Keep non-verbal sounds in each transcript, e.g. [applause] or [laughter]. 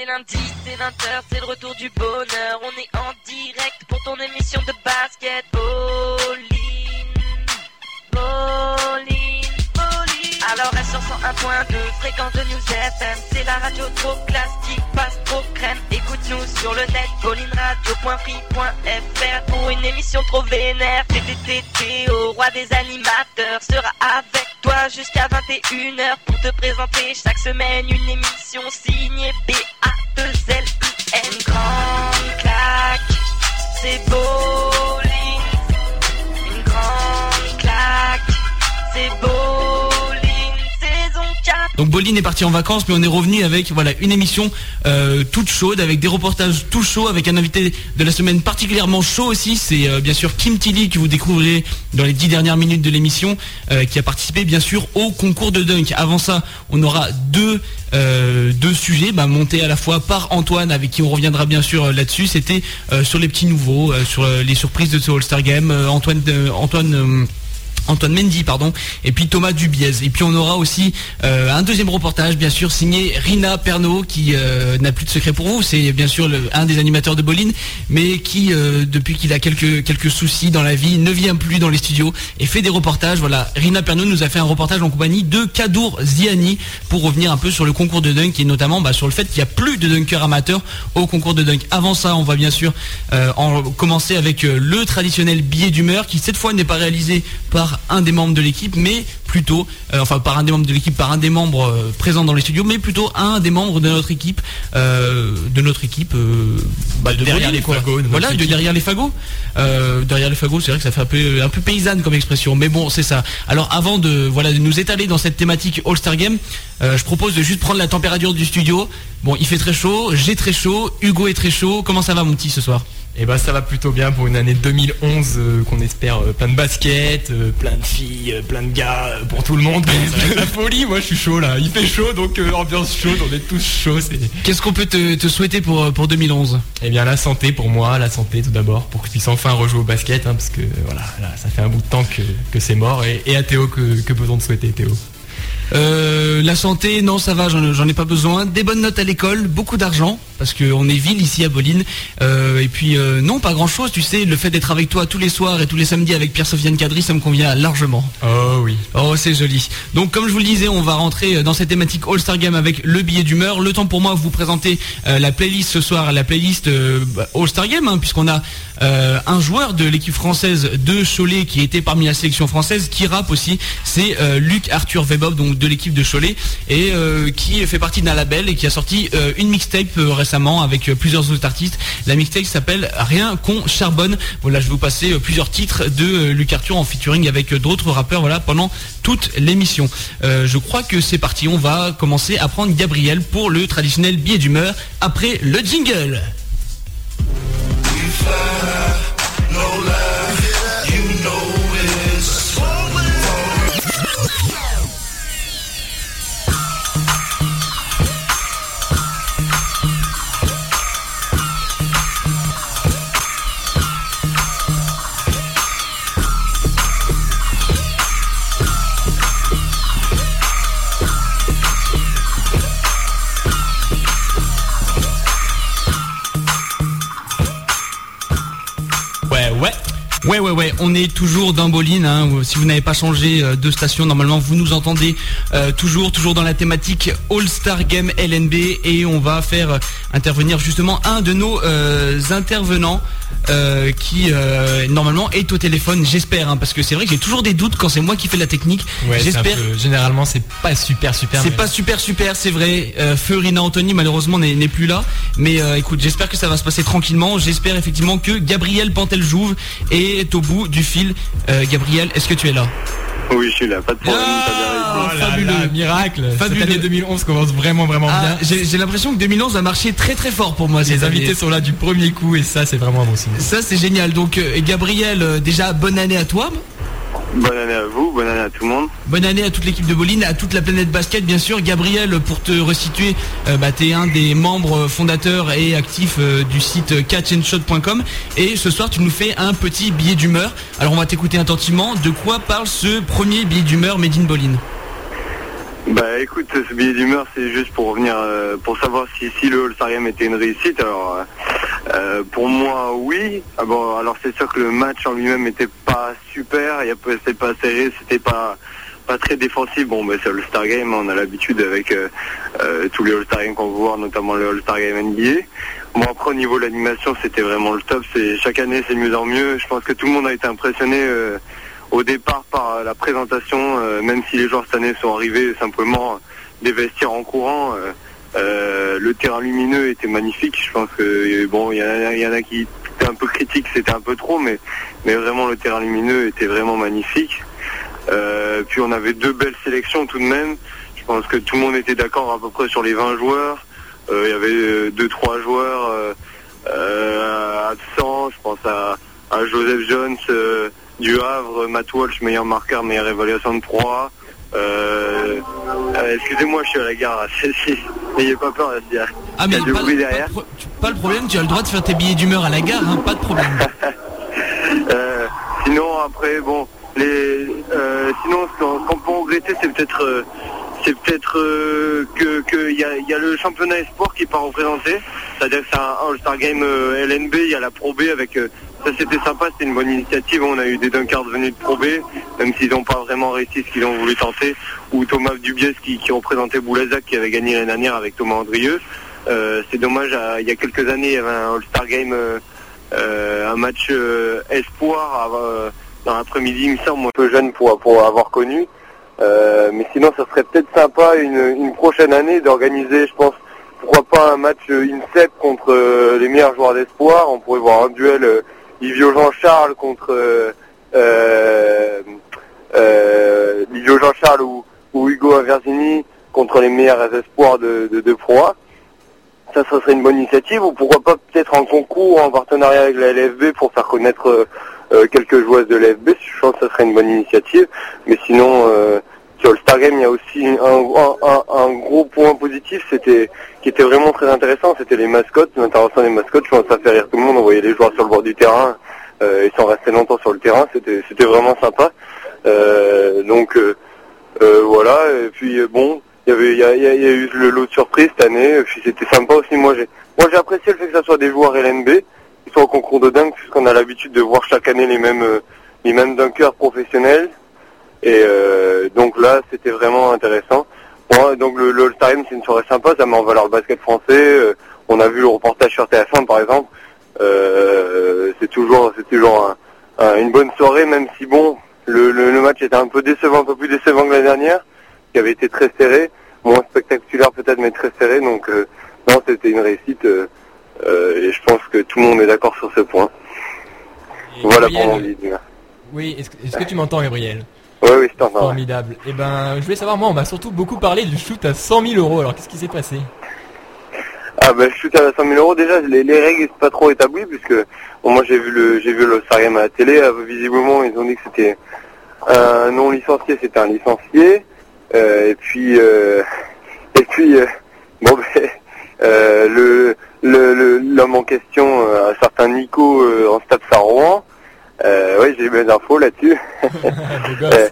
c'est lundi, c'est 20h, c'est le retour du bonheur. On est en direct pour ton émission de basket. Pauline, Pauline, Pauline. Alors elle sur 101.2, fréquence de News FM. C'est la radio trop classique, passe trop crème. Écoute-nous sur le net, paulineradio.free.fr pour une émission trop vénère. TTT, au roi des animateurs, sera avec toi jusqu'à 21h pour te présenter chaque semaine une émission signée B-A-2-L-I-N. Grande claque, c'est Pauline. Une grande claque, c'est Pauline. Saison 4. Donc Boline est parti en vacances, mais on est revenu avec voilà une émission euh, toute chaude, avec des reportages tout chauds, avec un invité de la semaine particulièrement chaud aussi. C'est euh, bien sûr Kim Tilly que vous découvrirez dans les dix dernières minutes de l'émission, euh, qui a participé bien sûr au concours de dunk. Avant ça, on aura deux deux sujets bah, montés à la fois par Antoine, avec qui on reviendra bien sûr là-dessus. C'était sur les petits nouveaux, sur les surprises de ce All-Star Game. Euh, Antoine, Antoine. Antoine Mendy, pardon, et puis Thomas Dubiez. Et puis on aura aussi euh, un deuxième reportage, bien sûr, signé Rina Pernaud, qui euh, n'a plus de secret pour vous. C'est bien sûr un des animateurs de Boline, mais qui, euh, depuis qu'il a quelques, soucis dans la vie, ne vient plus dans les studios et fait des reportages. Voilà, Rina Pernaud nous a fait un reportage en compagnie de Kadour Ziani pour revenir un peu sur le concours de dunk et notamment bah, sur le fait qu'il n'y a plus de dunkers amateurs au concours de dunk. Avant ça, on va bien sûr en commencer avec le traditionnel billet d'humeur qui cette fois n'est pas réalisé par un des membres de l'équipe, mais plutôt, euh, enfin par un des membres de l'équipe, par un des membres euh, présents dans les studios, mais plutôt un des membres de notre équipe, euh, de notre équipe, bah, de Derrière Bolin, les quoi. fagots, de Voilà, de derrière les fagots. Derrière les fagots, c'est vrai que ça fait un peu, un peu paysanne comme expression, mais bon, c'est ça. Alors avant de, voilà, de nous étaler dans cette thématique All-Star Game, euh, je propose de juste prendre la température du studio. Bon, il fait très chaud, j'ai très chaud, Hugo est très chaud. Comment ça va, mon petit, ce soir? Et bah ça va plutôt bien pour une année 2011 euh, qu'on espère euh, plein de basket, euh, plein de filles, plein de gars, pour tout le monde. [laughs] La folie, moi je suis chaud là. Il fait chaud donc ambiance chaude, on est tous chauds. Qu'est-ce qu'on peut te, te souhaiter pour, pour 2011 Eh bien la santé pour moi, la santé tout d'abord, pour que je puisse enfin rejouer au basket, hein, parce que voilà, là, ça fait un bout de temps que, que c'est mort. Et, et à Théo, que, que peut-on te souhaiter Théo? Euh, la santé, non, ça va, j'en ai pas besoin. Des bonnes notes à l'école, beaucoup d'argent, parce qu'on est ville ici à Boline. Euh, et puis, euh, non, pas grand-chose, tu sais, le fait d'être avec toi tous les soirs et tous les samedis avec Pierre-Sofiane Cadry, ça me convient largement. Oh oui. Oh, c'est joli. Donc, comme je vous le disais, on va rentrer dans cette thématique All-Star Game avec le billet d'humeur. Le temps pour moi de vous présenter la playlist ce soir, la playlist All-Star Game, hein, puisqu'on a un joueur de l'équipe française de Cholet qui était parmi la sélection française, qui rappe aussi. C'est Luc Arthur donc de l'équipe de Cholet, et euh, qui fait partie d'un label et qui a sorti euh, une mixtape euh, récemment avec plusieurs autres artistes. La mixtape s'appelle Rien qu'on charbonne. Voilà, je vais vous passer plusieurs titres de Luc Arthur en featuring avec d'autres rappeurs. Voilà, pendant toute l'émission. Je crois que c'est parti. On va commencer à prendre Gabriel pour le traditionnel billet d'humeur après le jingle. Ouais, ouais, ouais, on est toujours dans Boline. hein. Si vous n'avez pas changé euh, de station, normalement, vous nous entendez euh, toujours, toujours dans la thématique All-Star Game LNB. Et on va faire euh, intervenir justement un de nos euh, intervenants euh, qui, normalement, est au téléphone, j'espère. hein, parce que c'est vrai que j'ai toujours des doutes quand c'est moi qui fais la technique. Ouais, j'espère. généralement c'est pas super super. C'est pas super super, c'est vrai. Euh, Feu Rina Anthony malheureusement n'est plus là. Mais écoute, j'espère que ça va se passer tranquillement. J'espère effectivement que Gabriel Pantel-Jouve est au bout du fil. Euh, Gabriel, est-ce que tu es là? Oui, je suis là, pas de problème. Ah. Oh là fabuleux. là, miracle. Fabuleux. Cette année 2011 commence vraiment vraiment Ah, bien. J'ai l'impression que 2011 a marché très très fort pour moi. Les invités année. sont là du premier coup et ça c'est vraiment un bon signe. Ça c'est génial. Donc euh, Gabriel, euh, déjà bonne année à toi. Bonne année à vous, bonne année à tout le monde. Bonne année à toute l'équipe de Boline, à toute la planète basket bien sûr. Gabriel, pour te resituer, euh, bah, tu es un des membres fondateurs et actifs euh, du site catchandshot.com et ce soir tu nous fais un petit billet d'humeur. Alors on va t'écouter attentivement. De quoi parle ce premier billet d'humeur Made in Boline Bah écoute, ce billet d'humeur, c'est juste pour revenir, euh, pour savoir si, si le All-Star Game était une réussite. Alors, euh, pour moi, oui. Ah bon, alors c'est sûr que le match en lui-même n'était pas super, c'était pas serré, c'était pas pas très défensif. Bon, bah, c'est le All-Star Game, on a l'habitude avec euh, euh, tous les All-Star Games qu'on veut voir, notamment le All-Star Game NBA. Bon, après, au niveau de l'animation, c'était vraiment le top. Chaque année, c'est mieux en mieux. Je pense que tout le monde a été impressionné au départ par la présentation, même si les joueurs cette année sont arrivés simplement des vestiaires en courant. Euh, le terrain lumineux était magnifique. Je pense que bon, il y, en a- qui étaient un peu critiques, c'était un peu trop, mais mais vraiment le terrain lumineux était vraiment magnifique. Euh, puis on avait deux belles sélections tout de même. Je pense que tout le monde était d'accord à peu près sur les 20 joueurs. Euh, il y avait deux trois joueurs absents. Je pense à, Joseph Jones du Havre, Matt Walsh, meilleur marqueur, meilleure évaluation de 3. Euh, euh, Excusez-moi, je suis à la gare. N'ayez pas peur. il y a- Ah il y mais a du pas, bruit pas derrière. de pro- tu- pas le problème, tu as le droit de faire tes billets d'humeur à la gare, hein, pas de problème. [laughs] Euh, sinon après bon les sinon ce qu'on peut regretter c'est peut-être c'est peut-être euh, que que il y a, il y a le championnat espoir qui est pas représenté c'est-à-dire que c'est un All-Star Game euh, LNB il y a la Pro B avec euh, ça c'était sympa c'était une bonne initiative on a eu des Dunkers venus de Pro B même s'ils n'ont pas vraiment réussi ce qu'ils ont voulu tenter ou Thomas Dubiès qui, représentait Boulazac qui avait gagné l'année dernière avec Thomas Andrieux Euh, c'est dommage il y a quelques années il y avait un All-Star Game euh, euh, un match espoir dans l'après-midi, il me semble, un peu jeune pour, pour avoir connu. Mais sinon, ça serait peut-être sympa une, une prochaine année d'organiser, je pense, pourquoi pas un match INSEP contre les meilleurs joueurs d'espoir. On pourrait voir un duel Livio Jean-Charles contre euh, euh, euh, Livio Jean-Charles ou, Hugo Aversini contre les meilleurs espoirs de, de, de Pro A. Ça, ça serait une bonne initiative, ou pourquoi pas peut-être un concours en partenariat avec la LFB pour faire connaître euh, euh, quelques joueuses de l'LFB, je pense que ça serait une bonne initiative, mais sinon, euh, sur le Star Game, il y a aussi un, un, un- gros point positif, c'était qui était vraiment très intéressant, c'était les mascottes, l'intervention des mascottes, je pense que ça fait rire tout le monde, on voyait les joueurs sur le bord du terrain, euh, ils sont restés longtemps sur le terrain, c'était c'était vraiment sympa, Euh, donc euh, euh, voilà, et puis euh, bon, il y avait, il y a, y a- eu le lot de surprise cette année, et puis c'était sympa aussi. Moi, j'ai, moi, j'ai apprécié le fait que ça soit des joueurs LNB, qui soient au concours de dingue, puisqu'on a l'habitude de voir chaque année les mêmes, euh, les mêmes dunkers professionnels. Et euh, donc là, c'était vraiment intéressant. Bon, donc le, le All-Star Game, c'est une soirée sympa, ça met en valeur le basket français. Euh, on a vu le reportage sur TF1, par exemple. Euh, c'est toujours, c'est toujours un- un- une bonne soirée, même si bon, le, le, le match était un peu décevant, un peu plus décevant que l'année dernière, qui avait été très serré, moins spectaculaire peut-être, mais très serré. Donc euh, non, c'était une réussite. euh, euh, et je pense que tout le monde est d'accord sur ce point. Et Voilà pour mon. Oui, est-ce est-ce que tu m'entends, Gabriel? Oui, oui, ouais. Formidable. Eh ben, je voulais savoir, moi, on m'a surtout beaucoup parlé du shoot à 100 000 euros. Alors, qu'est-ce qui s'est passé? Ah ben je shoot à 100 000 euros déjà les, les règles sont pas trop établies puisque bon, moi j'ai vu le j'ai vu le à la télé euh, visiblement ils ont dit que c'était un non licencié c'était un licencié Euh, et puis euh, et puis euh, [laughs] bon ben euh, le le le- l'homme en question un certain Nico en stade Saint-Rouen euh, ouais j'ai eu mes infos là-dessus. [laughs] Euh,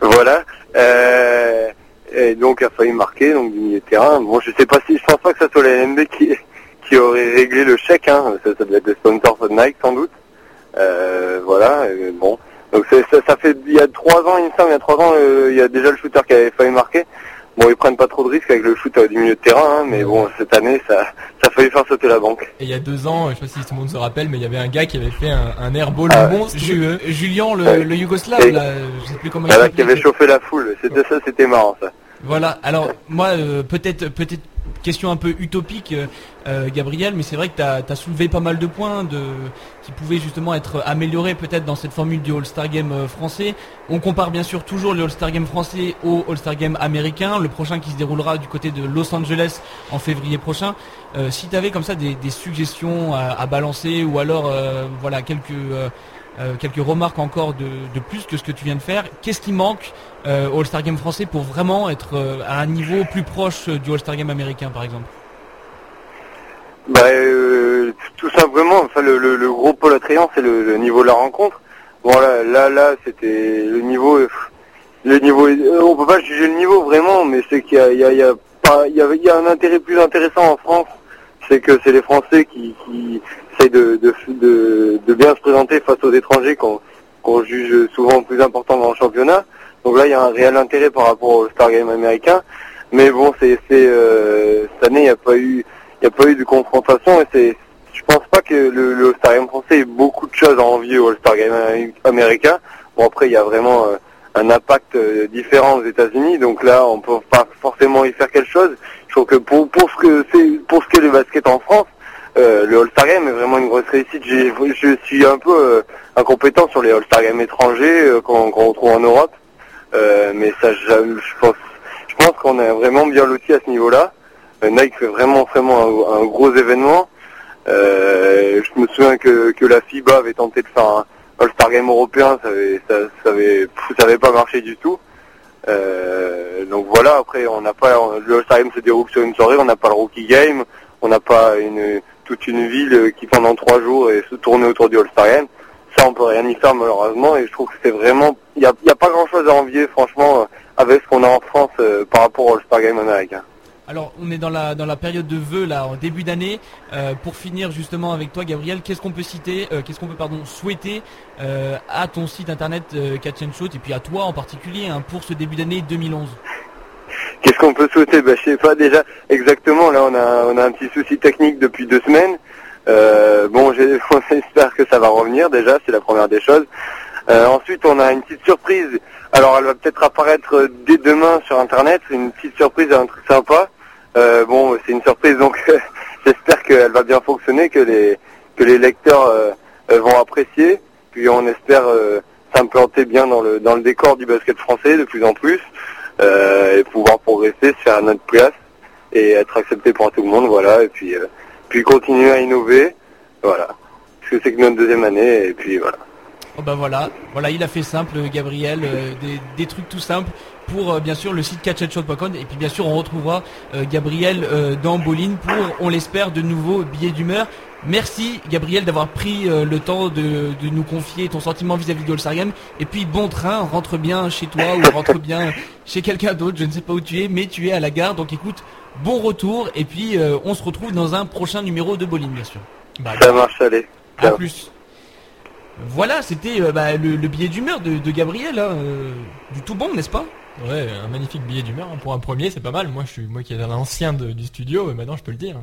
voilà. Euh, et donc a failli marquer donc du milieu de terrain. Bon, je sais pas si je pense pas que ça soit la LNB qui qui aurait réglé le chèque. Hein. Ça, ça doit être des sponsors de Nike sans doute. Euh, voilà. et bon. Donc ça, ça fait il y a trois ans, il me semble, il y a trois ans, euh, il y a déjà le shooter qui avait failli marquer. Bon, ils prennent pas trop de risques avec le shoot du milieu de terrain, hein, mais bon, cette année, ça, ça a failli faire sauter la banque. Et il y a deux ans, je sais pas si tout le monde se rappelle, mais il y avait un gars qui avait fait un, un airball Ah, monstrueux. Ju- Julien, le, le Yougoslave, là, je sais plus comment il Voilà, qui s'appelait. avait chauffé la foule. C'était ça, c'était marrant ça. Voilà. Alors moi, euh, peut-être, peut-être question un peu utopique, euh, euh, Gabriel, mais c'est vrai que tu as, soulevé pas mal de points qui pouvaient justement être améliorés peut-être dans cette formule du All-Star Game euh, français. On compare bien sûr toujours le All-Star Game français au All-Star Game américain, le prochain qui se déroulera du côté de Los Angeles en février prochain. Si tu avais comme ça des, suggestions à, balancer ou alors voilà quelques euh, quelques remarques encore de, de plus que ce que tu viens de faire. Qu'est-ce qui manque euh, au All-Star Game français pour vraiment être euh, à un niveau plus proche du All-Star Game américain, par exemple? Bah, tout simplement, enfin, le, le, gros pôle attrayant, c'est le, niveau de la rencontre. Bon, là, là, là c'était le niveau. le niveau, on peut pas juger le niveau vraiment, mais c'est qu'il y a, il y a un intérêt plus intéressant en France, c'est que c'est les Français qui, qui de, bien se présenter face aux étrangers qu'on juge souvent plus important dans le championnat. Donc là, il y a un réel intérêt par rapport au Star Game américain. Mais bon, c'est, euh, cette année, il n'y a pas eu, il y a pas eu de confrontation et c'est, je pense pas que le, le All-Star Game français ait beaucoup de choses à envier au All-Star Game amé- américain. Bon après, il y a vraiment euh, un impact euh, différent aux États-Unis, donc là, on peut pas forcément y faire quelque chose. Je trouve que pour, pour ce que c'est, pour ce qu'est le basket en France, euh, le All-Star Game est vraiment une grosse réussite. Je suis un peu euh, incompétent sur les All-Star Games étrangers euh, qu'on qu'on trouve en Europe, mais ça, je pense, je pense qu'on est vraiment bien loti à ce niveau-là. Nike fait vraiment, vraiment un, gros événement. Je me souviens que, que la FIBA avait tenté de faire un All-Star Game européen, ça avait, ça, ça avait, ça avait pas marché du tout. Euh, donc voilà, après on n'a pas le All-Star Game se déroule sur une soirée, on n'a pas le Rookie Game, on n'a pas une toute une ville qui pendant trois jours est se autour du All-Star Game. Ça on peut rien y faire malheureusement et je trouve que c'est vraiment il y a, pas grand chose à envier franchement euh, avec ce qu'on a en France euh, par rapport au All-Star Game américain. Alors, on est dans la, dans la période de vœux, là, en début d'année. Euh, pour finir, justement, avec toi, Gabriel, qu'est-ce qu'on peut citer, euh, qu'est-ce qu'on peut, pardon, souhaiter euh, à ton site internet euh, Catch and et puis à toi en particulier, hein, pour ce début d'année 2011 Qu'est-ce qu'on peut souhaiter bah, Je sais pas déjà exactement. Là, on a, on a un petit souci technique depuis deux semaines. Euh, bon, j'ai- [laughs] on espère que ça va revenir déjà, c'est la première des choses. Euh, ensuite, on a une petite surprise. Alors, elle va peut-être apparaître dès demain sur Internet. Une petite surprise, un truc sympa. Euh, bon, c'est une surprise, donc [laughs] j'espère qu'elle va bien fonctionner, que les que les lecteurs euh, euh, vont apprécier. Puis on espère euh, s'implanter bien dans le dans le décor du basket français de plus en plus euh, et pouvoir progresser, se faire à notre place et être accepté par tout le monde, voilà. Et puis euh, puis continuer à innover, voilà. Parce que c'est que notre deuxième année et puis voilà. Oh bah voilà, voilà, il a fait simple, Gabriel, euh, des trucs tout simples pour euh, bien sûr le site catchandshot.com et puis bien sûr on retrouvera euh, Gabriel euh, dans Boline pour, on l'espère, de nouveaux billets d'humeur. Merci Gabriel d'avoir pris euh, le temps de, de nous confier ton sentiment vis-à-vis de Game. Et puis bon train, rentre bien chez toi ou rentre bien chez quelqu'un d'autre, je ne sais pas où tu es, mais tu es à la gare. Donc écoute, bon retour et puis euh, on se retrouve dans un prochain numéro de Boline bien sûr. Bah, Ça marche, allez. À Ciao. plus. Voilà, c'était euh, bah, le, le billet d'humeur de, de Gabriel, hein, du tout bon, n'est-ce pas? Ouais, un magnifique billet d'humeur hein. pour un premier, c'est pas mal. Moi, je suis moi qui est un ancien du studio, mais maintenant je peux le dire.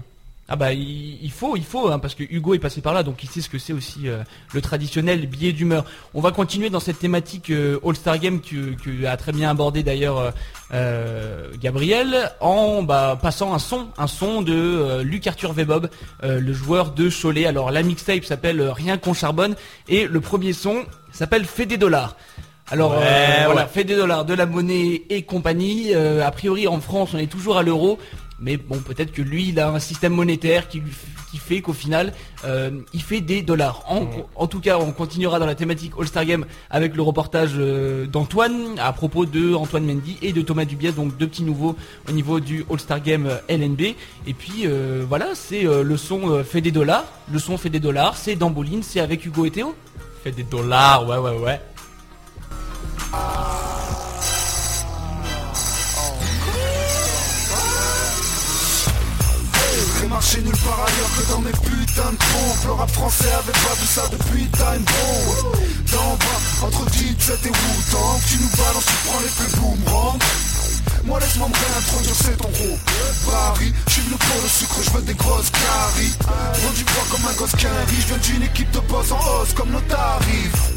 Ah bah il, faut, il faut, hein, parce que Hugo est passé par là, donc il sait ce que c'est aussi euh, le traditionnel billet d'humeur. On va continuer dans cette thématique euh, All-Star Game que, a très bien abordé d'ailleurs euh, Gabriel, en bah, passant un son, un son de Luc Arthur Vebob, le joueur de Cholet. Alors la mixtape s'appelle Rien qu'on charbonne, et le premier son s'appelle Fait des dollars. Alors Ouais, euh, voilà, ouais. fait des dollars, de la monnaie et compagnie. Euh, a priori en France on est toujours à l'euro. Mais bon, peut-être que lui, il a un système monétaire qui, lui f- qui fait qu'au final, euh, il fait des dollars. En, en tout cas, on continuera dans la thématique All-Star Game avec le reportage d'Antoine à propos de Antoine Mendy et de Thomas Dubiès, donc deux petits nouveaux au niveau du All-Star Game LNB. Et puis euh, voilà, c'est euh, le son fait des dollars. Le son fait des dollars, c'est Damboline, c'est avec Hugo et Théo. Fait des dollars, ouais, ouais, ouais. Marché nulle part ailleurs que dans mes putains de pompes Le rap français avait pas vu ça depuis Time Bomb. D'en bas, entre 17 et Wu-Tang Tu nous balances, tu prends l'effet boomerang moi laisse-moi me réintroduire, c'est ton gros Paris, je suis venu pour le sucre, je veux des grosses caries. Prends du comme un gosse qu'un riche, je d'une équipe de boss en hausse comme nos tarifs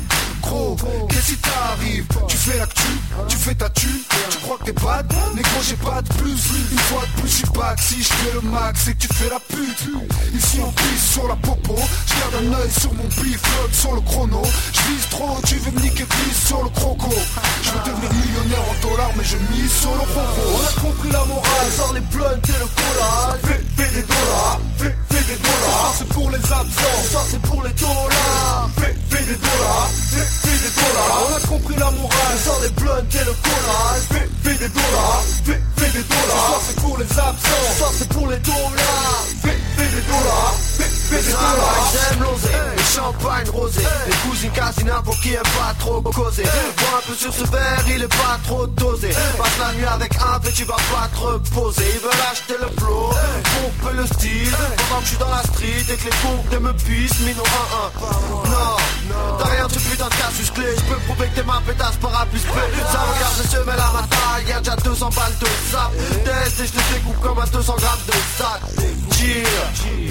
Gros, qu'est-ce qui t'arrive? Tu fais l'actu, tu fais ta thune. Tu crois que t'es bad? Négro j'ai pas de plus Une fois de plus je suis back Si je fais le max c'est que tu fais la pute. Ici on pisse sur la popo. Je garde un œil sur mon bif Flotte sur le chrono. Je vise trop Tu veux me niquer pisse sur le croco. Je veux devenir millionnaire en dollars Mais je mise sur le croco On a compris la morale Sors les blunts et le cola Fais, fais des dollars Fais, fais des dollars. Ça c'est pour les absents Ça c'est pour les dollars. Fais, fais des dollars Fais, des dollars On a compris la morale. Sors les blunts et le cola Fais, fais des dollars Fais, fais des dollars Ça c'est pour les absents. Ça c'est pour les dollars. Fais, fais des dollars Fais, fais des dollars J'aime l'oseille Les champs champagne rosé Les cousines casina pour qui aime pas trop causer Bois un peu sur ce verre, il est pas trop dosé. Passe la nuit avec un fait tu vas pas te reposer. Ils veulent acheter le flow, pomper le style. Pendant que je suis dans la street et que les pompes me pissent Mino 1-1 Non, t'as rien de ce putain de casus clé. Je peux prouver que t'es ma pétasse par plus P Ça regarde je se mets la bataille Y'a déjà 200 balles de sap Test et je te découpe comme un 200 grammes de sac. Cheer,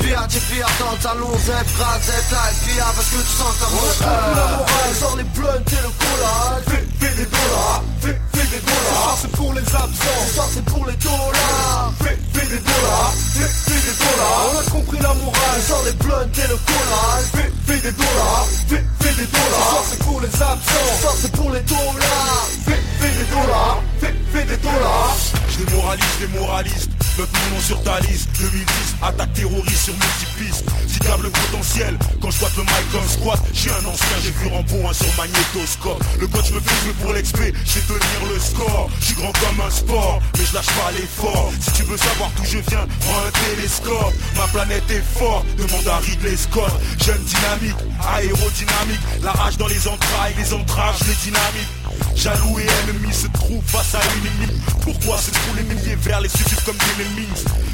via, via, dans le salon Z, bras, Z, live, via Parce que tu sens que ta la morale, sort les blunts et le cola Fais, fais des dollars, fais, fais des dollars. C'est pour les absents, ça c'est pour les dollars. Fais, fais des dollars, fais, fais des dollars. On a compris la morale, sort les blunts et le cola Fais, fais des dollars, fais, fais des dollars. Ça c'est pour les absents, ça c'est pour les dollars. Fais, fais des dollars, fais, fais des dollars. Je démoralise, démoralise notre nom sur ta liste. 2010, attaque terroriste sur multipistes Citable potentiel, quand je vois le mic comme squat J'ai un ancien, j'ai vu Rambo hein, sur magnétoscope. Le coach me fait jouer pour l'expé, je vais tenir le score. Je suis grand comme un sport, mais je lâche pas l'effort. Si tu veux savoir d'où je viens, prends un télescope. Ma planète est forte, demande à Ridley Scott. Jeune dynamique, aérodynamique La rage dans les entrailles, les entrailles, les dynamiques Jaloux et ennemi se trouvent face à une ennemi. Pourquoi se trouvent les milliers vers les suicides comme des ennemis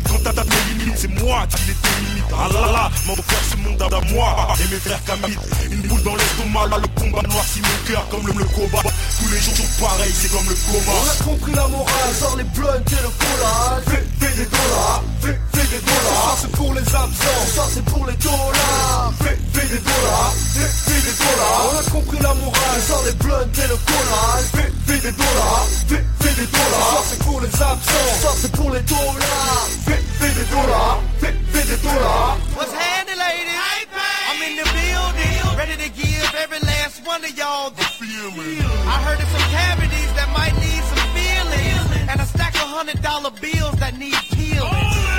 Quand t'as tapé limites, c'est moi qui les délimite. Ah là là, m'en faire ce monde à moi. Et mes frères Camille, une boule dans l'estomac Là le combat noircit mon cœur comme le, le combat Tous les jours sont pareils, c'est comme le coma On a compris la morale, sort les blunts et le collage. Fais, fais des dollars, fais, fais des dollars. Ça c'est pour les absents, ça c'est pour les dollars. Fais, fais des dollars, fais, fais des dollars. On a compris la morale, sort les blunts et le collage Fais, fais des dollars, fais, fais des dollars Ça c'est pour les absents, ça c'est pour les dollars Fais, fais des dollars, fais, fais des dollars What's handy ladies? I'm in the building, ready to give every last one of y'all the feeling. I heard of some cavities that might need some feeling, and a stack of hundred dollar bills that need peeling.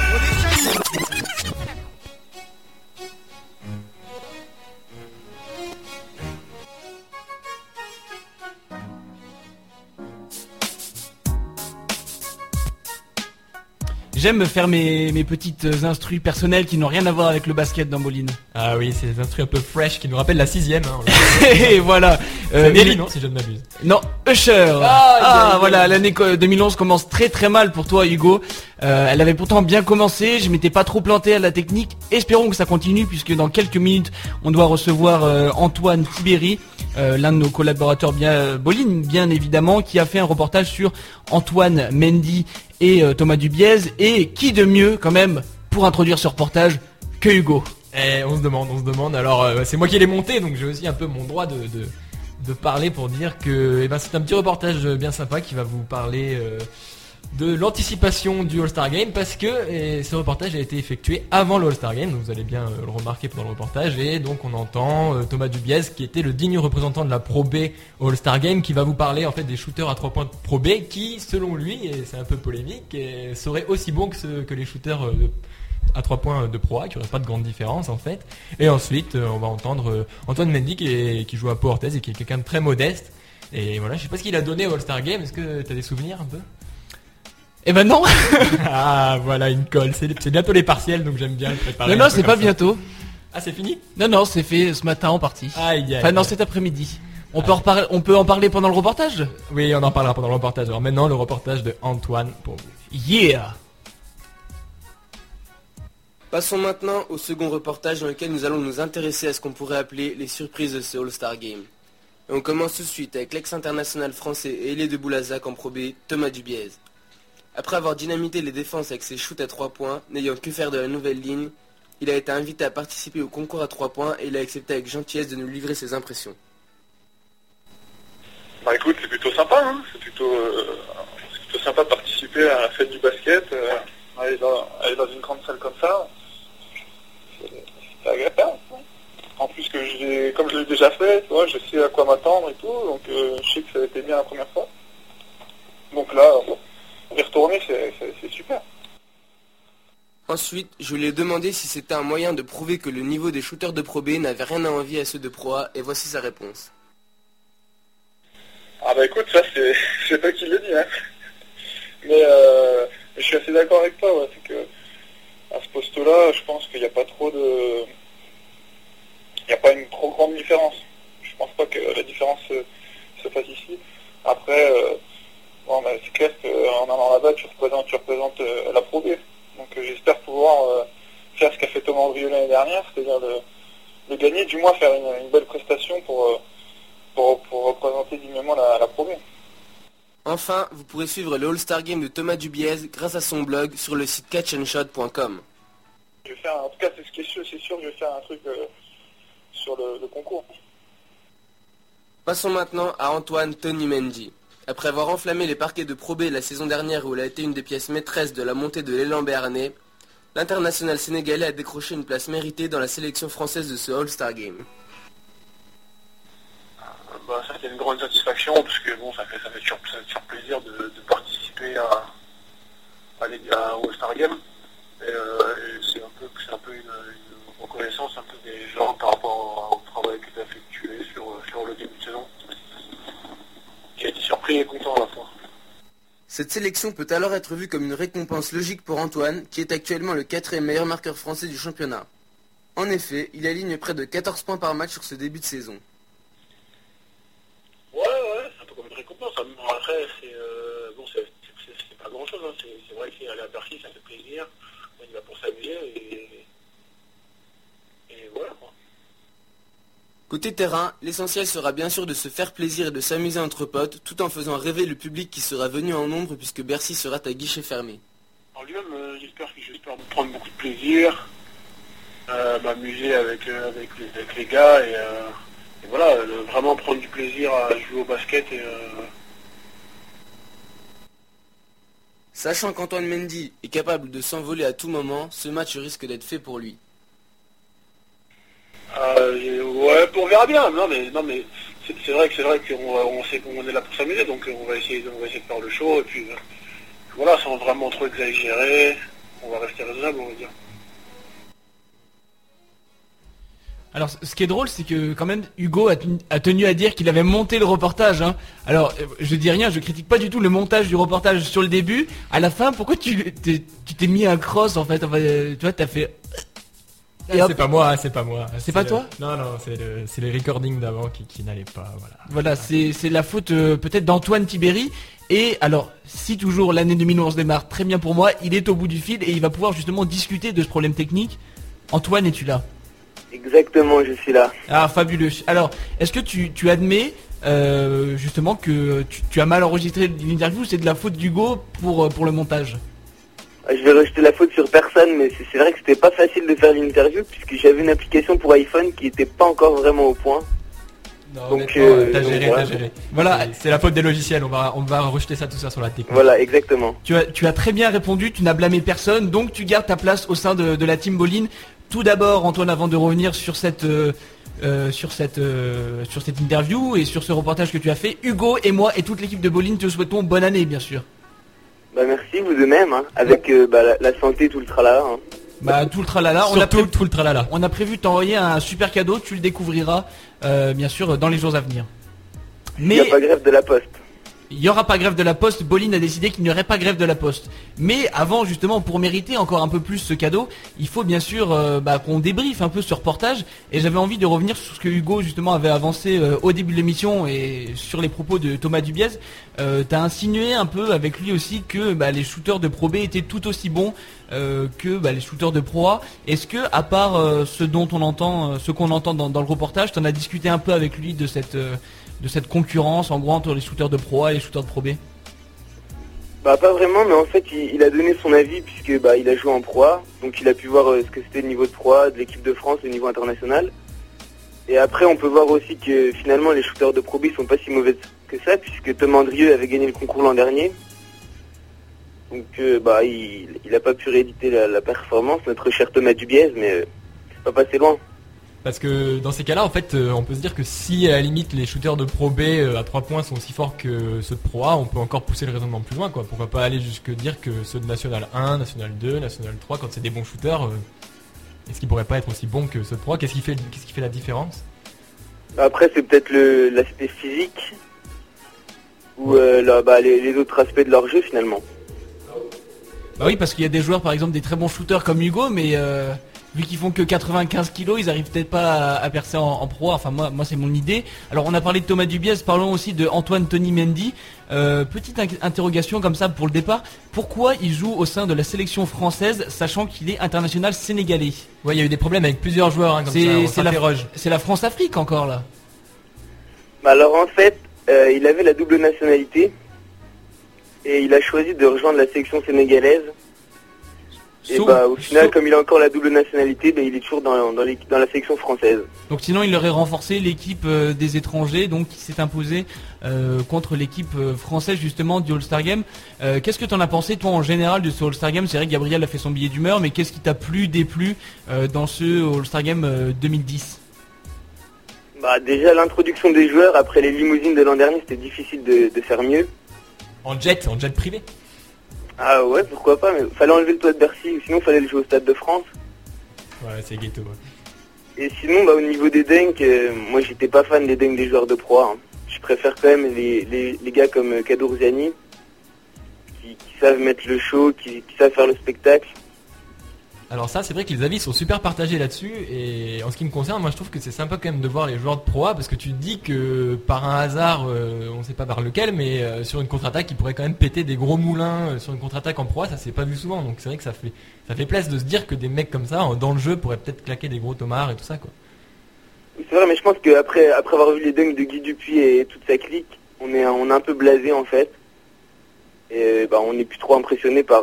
J'aime faire mes, mes petites instrus personnelles qui n'ont rien à voir avec le basket dans Moline. Ah oui, c'est des instruments un peu fresh qui nous rappellent la sixième. Hein, [laughs] Et voilà. Euh, c'est Nelly, non, si je ne m'abuse. Non, Usher. Ah, Ah, voilà, l'année co- 2011 commence très très mal pour toi Hugo. Euh, elle avait pourtant bien commencé, je m'étais pas trop planté à la technique. Espérons que ça continue puisque dans quelques minutes, on doit recevoir euh, Antoine Tibéry, euh, l'un de nos collaborateurs bien euh, Boline bien évidemment, qui a fait un reportage sur Antoine Mendy et euh, Thomas Dubiez et qui de mieux quand même pour introduire ce reportage que Hugo? Eh, on se demande, on se demande. Alors, euh, c'est moi qui l'ai monté, donc j'ai aussi un peu mon droit de, de, parler pour dire que eh ben, c'est un petit reportage bien sympa qui va vous parler euh, de l'anticipation du All-Star Game parce que ce reportage a été effectué avant le All-Star Game, vous allez bien euh, le remarquer pendant le reportage. Et donc on entend euh, Thomas Dubiez qui était le digne représentant de la Pro B All-Star Game qui va vous parler en fait des shooters à 3 points de Pro B qui, selon lui, et c'est un peu polémique, seraient aussi bons que, les shooters euh, à 3 points de Pro A, qui aurait pas de grande différence en fait. Et ensuite, on va entendre Antoine Mendy qui, joue à Pau et qui est quelqu'un de très modeste. Et voilà, je sais pas ce qu'il a donné au All-Star Game. Est-ce que tu as des souvenirs un peu? Eh ben non, [laughs] Ah, voilà, une colle. C'est bientôt les partiels, donc j'aime bien le préparer. non non c'est pas ça. bientôt. Ah, c'est fini? Non non c'est fait ce matin en partie. Aïe, aïe. Enfin non cet après-midi. On peut en reparler, on peut en parler pendant le reportage? Oui, on en parlera pendant le reportage. Alors maintenant, le reportage de Antoine pour vous. Yeah. Passons maintenant au second reportage dans lequel nous allons nous intéresser à ce qu'on pourrait appeler les surprises de ce All-Star Game. Et on commence tout de suite avec l'ex-international français et ailier de Boulazac en Pro B, Thomas Dubiez. Après avoir dynamité les défenses avec ses shoots à 3 points, n'ayant que faire de la nouvelle ligne, il a été invité à participer au concours à 3 points et il a accepté avec gentillesse de nous livrer ses impressions. Bah écoute, c'est plutôt sympa, hein. c'est plutôt, euh, plutôt sympa de participer à la fête du basket, euh, aller, dans, une grande salle comme ça, c'est agréable. hein. En plus que comme je l'ai déjà fait, tu je sais à quoi m'attendre et tout, donc euh, je sais que ça a été bien la première fois. Donc là, bon, y retourner, c'est c'est- c'est super. Ensuite, je lui ai demandé si c'était un moyen de prouver que le niveau des shooters de Pro B n'avait rien à envier à ceux de Pro A et voici sa réponse. Ah bah écoute, ça c'est, [laughs] sais pas qui le dit, hein. Mais euh, je suis assez d'accord avec toi, ouais, c'est que à ce poste-là, je pense qu'il n'y a pas trop de, n'y a pas une trop grande différence. Je pense pas que la différence se, se fasse ici. Après, euh, bon, bah, c'est clair qu'en allant là-bas, tu représentes, tu représentes euh, la Pro B. Donc euh, j'espère pouvoir euh, faire ce qu'a fait Thomas Andrieux l'année dernière, c'est-à-dire de, de gagner, du moins faire une, une belle prestation pour, euh, pour, pour représenter dignement la, la Pro B. Enfin, vous pourrez suivre le All-Star Game de Thomas Dubiez grâce à son blog sur le site catchandshot.com. Je vais faire, en tout cas, c'est ce qui est sûr, c'est sûr, je vais faire un truc euh, sur le, le concours. Passons maintenant à Antoine Tony Mendy. Après avoir enflammé les parquets de Pro B la saison dernière où il a été une des pièces maîtresses de la montée de l'élan béarnais, l'international sénégalais a décroché une place méritée dans la sélection française de ce All-Star Game. Bah, ça a été une grande satisfaction parce que bon, ça fait, ça fait toujours, plaisir de, participer à, à, les- à au Star Game. Euh, et c'est un peu, c'est un peu une, une reconnaissance un peu des gens par rapport au travail qui est effectué sur, sur le début de saison. Content à la fois. Cette sélection peut alors être vue comme une récompense logique pour Antoine, qui est actuellement le quatrième meilleur marqueur français du championnat. En effet, il aligne près de 14 points par match sur ce début de saison. Ouais, ouais, c'est un peu comme une récompense. Après, c'est euh, bon, c'est pas grand chose. Hein. C'est vrai qu'aller à Bercy, ça fait plaisir. Y va pour s'amuser et voilà. Quoi. Côté terrain, l'essentiel sera bien sûr de se faire plaisir et de s'amuser entre potes, tout en faisant rêver le public qui sera venu en nombre puisque Bercy sera à guichet fermé. En lui-même, euh, j'espère que j'espère prendre beaucoup de plaisir, euh, m'amuser avec, euh, avec, les, avec les gars et, et voilà, vraiment prendre du plaisir à jouer au basket et Sachant qu'Antoine Mendy est capable de s'envoler à tout moment, ce match risque d'être fait pour lui. Euh, ouais, on verra bien. Non, mais non, mais c'est vrai que c'est vrai qu'on on sait qu'on est là pour s'amuser, donc on va essayer, de faire le show et puis euh, voilà, sans vraiment trop exagérer, on va rester raisonnable, on va dire. Alors, ce qui est drôle, c'est que quand même Hugo a tenu, à dire qu'il avait monté le reportage. hein. Alors, euh, je dis rien, je critique pas du tout le montage du reportage sur le début. À la fin, pourquoi tu t'es mis un cross en fait? Euh, Tu vois, t'as fait. Et. C'est pas moi, c'est pas moi. C'est pas le- toi Non, non, c'est le, c'est les recordings d'avant qui, qui n'allaient pas, voilà. Voilà, c'est c'est la faute euh, peut-être d'Antoine Tibéry. Et alors, si toujours l'année 2011 démarre très bien pour moi, il est au bout du fil et il va pouvoir justement discuter de ce problème technique. Antoine, es-tu là? Exactement, je suis là. Ah, fabuleux. Alors, est-ce que tu, tu admets euh, justement que tu, tu as mal enregistré l'interview C'est de la faute d'Hugo pour, euh, pour le montage? Je vais rejeter la faute sur personne, mais c'est vrai que c'était pas facile de faire l'interview puisque j'avais une application pour iPhone qui était pas encore vraiment au point. Non, Donc, honnêtement, euh, t'as géré, voilà. t'as géré. Voilà. C'est- la faute des logiciels, on va, on va rejeter ça tout ça sur la technique. Voilà, exactement. Tu as, tu as très bien répondu, tu n'as blâmé personne, donc tu gardes ta place au sein de, de la team Boline. Tout d'abord, Antoine, avant de revenir sur cette, euh, euh, sur, cette, euh, sur cette interview et sur ce reportage que tu as fait, Hugo et moi et toute l'équipe de Boline te souhaitons bonne année, bien sûr. Bah merci vous de même, hein, avec euh, bah, la, la santé tout le tralala. Hein. Bah tout le tralala, on a, prévu, tout le tralala. on a prévu de t'envoyer un super cadeau, tu le découvriras euh, bien sûr dans les jours à venir. Il n'y Mais a pas grève de la poste. Il n'y aura pas grève de la poste, Boline a décidé qu'il n'y aurait pas grève de la poste. Mais avant justement pour mériter encore un peu plus ce cadeau, il faut bien sûr euh, bah, qu'on débriefe un peu ce reportage et j'avais envie de revenir sur ce que Hugo justement avait avancé euh, au début de l'émission et sur les propos de Thomas Dubiez. Euh, T'as insinué un peu avec lui aussi que bah, les shooters de Pro B étaient tout aussi bons euh, que bah, les shooters de Pro A. Est-ce que à part ce dont on entend, ce qu'on entend dans, le reportage, t'en as discuté un peu avec lui de cette de cette concurrence en gros entre les shooters de Pro A et les shooters de Pro B Bah pas vraiment, mais en fait il, a donné son avis puisque bah il a joué en Pro A, donc il a pu voir euh, ce que c'était le niveau de Pro A de l'équipe de France au niveau international. Et après on peut voir aussi que finalement les shooters de Pro B sont pas si mauvais que ça puisque Tom Andrieux avait gagné le concours l'an dernier. Donc euh, bah il, il a pas pu rééditer la, la performance, notre cher Thomas Dubiez, mais euh, c'est pas passé loin. Parce que dans ces cas-là, en fait, euh, on peut se dire que si à la limite les shooters de Pro B euh, à 3 points sont aussi forts que ceux de Pro A, on peut encore pousser le raisonnement plus loin, quoi. Pourquoi pas aller jusque dire que ceux de National 1, National 2, National 3, quand c'est des bons shooters, euh, est-ce qu'ils pourraient pas être aussi bons que ceux de Pro A? Qu'est-ce qui fait, qu'est-ce qui fait la différence? Après c'est peut-être le- l'aspect physique ou euh, là, bah, les, les autres aspects de leur jeu finalement. Bah oui, parce qu'il y a des joueurs, par exemple, des très bons shooters comme Hugo, mais euh, vu qu'ils font que 95 kilos, ils arrivent peut-être pas à, à percer en, en pro. Enfin moi, moi c'est mon idée. Alors on a parlé de Thomas Dubiez, parlons aussi de Antoine Tony Mendy. Euh, petite in- interrogation comme ça pour le départ. Pourquoi il joue au sein de la sélection française, sachant qu'il est international sénégalais? Ouais, il y a eu des problèmes avec plusieurs joueurs hein, comme ça. C'est la, la France-Afrique encore là. Bah alors en fait, euh, il avait la double nationalité et il a choisi de rejoindre la sélection sénégalaise. Et Sauf- bah au final, sauf- comme il a encore la double nationalité, bah, il est toujours dans, dans, dans la sélection française. Donc sinon il aurait renforcé l'équipe euh, des étrangers, donc qui s'est imposée euh, contre l'équipe euh, française justement du All-Star Game. Euh, qu'est-ce que tu en as pensé toi en général de ce All-Star Game? C'est vrai que Gabriel a fait son billet d'humeur, mais qu'est-ce qui t'a plu, déplu dans ce All-Star Game euh, 2010 Bah déjà l'introduction des joueurs après les limousines de l'an dernier, c'était difficile de, de faire mieux. En jet, en jet privé? Ah ouais, pourquoi pas, mais fallait enlever le toit de Bercy, ou sinon fallait le jouer au Stade de France. Ouais, c'est ghetto. ouais. Et sinon, bah, au niveau des dunks, euh, moi j'étais pas fan des dunks des joueurs de pro. hein. Je préfère quand même les, les, les gars comme euh, Kadourziani, qui, qui savent mettre le show, qui, qui savent faire le spectacle. Alors ça, c'est vrai que les avis sont super partagés là-dessus. Et en ce qui me concerne, moi je trouve que c'est sympa quand même de voir les joueurs de Pro parce que tu te dis que par un hasard, euh, on sait pas par lequel, mais euh, sur une contre-attaque, ils pourraient quand même péter des gros moulins euh, sur une contre-attaque en Pro A. Ça s'est pas vu souvent. Donc c'est vrai que ça fait ça fait plaisir de se dire que des mecs comme ça, dans le jeu, pourraient peut-être claquer des gros tomards et tout ça quoi. C'est vrai, mais je pense qu'après après avoir vu les dunks de Guy Dupuis et toute sa clique, on est, on est un peu blasé en fait. Et bah, on n'est plus trop impressionné par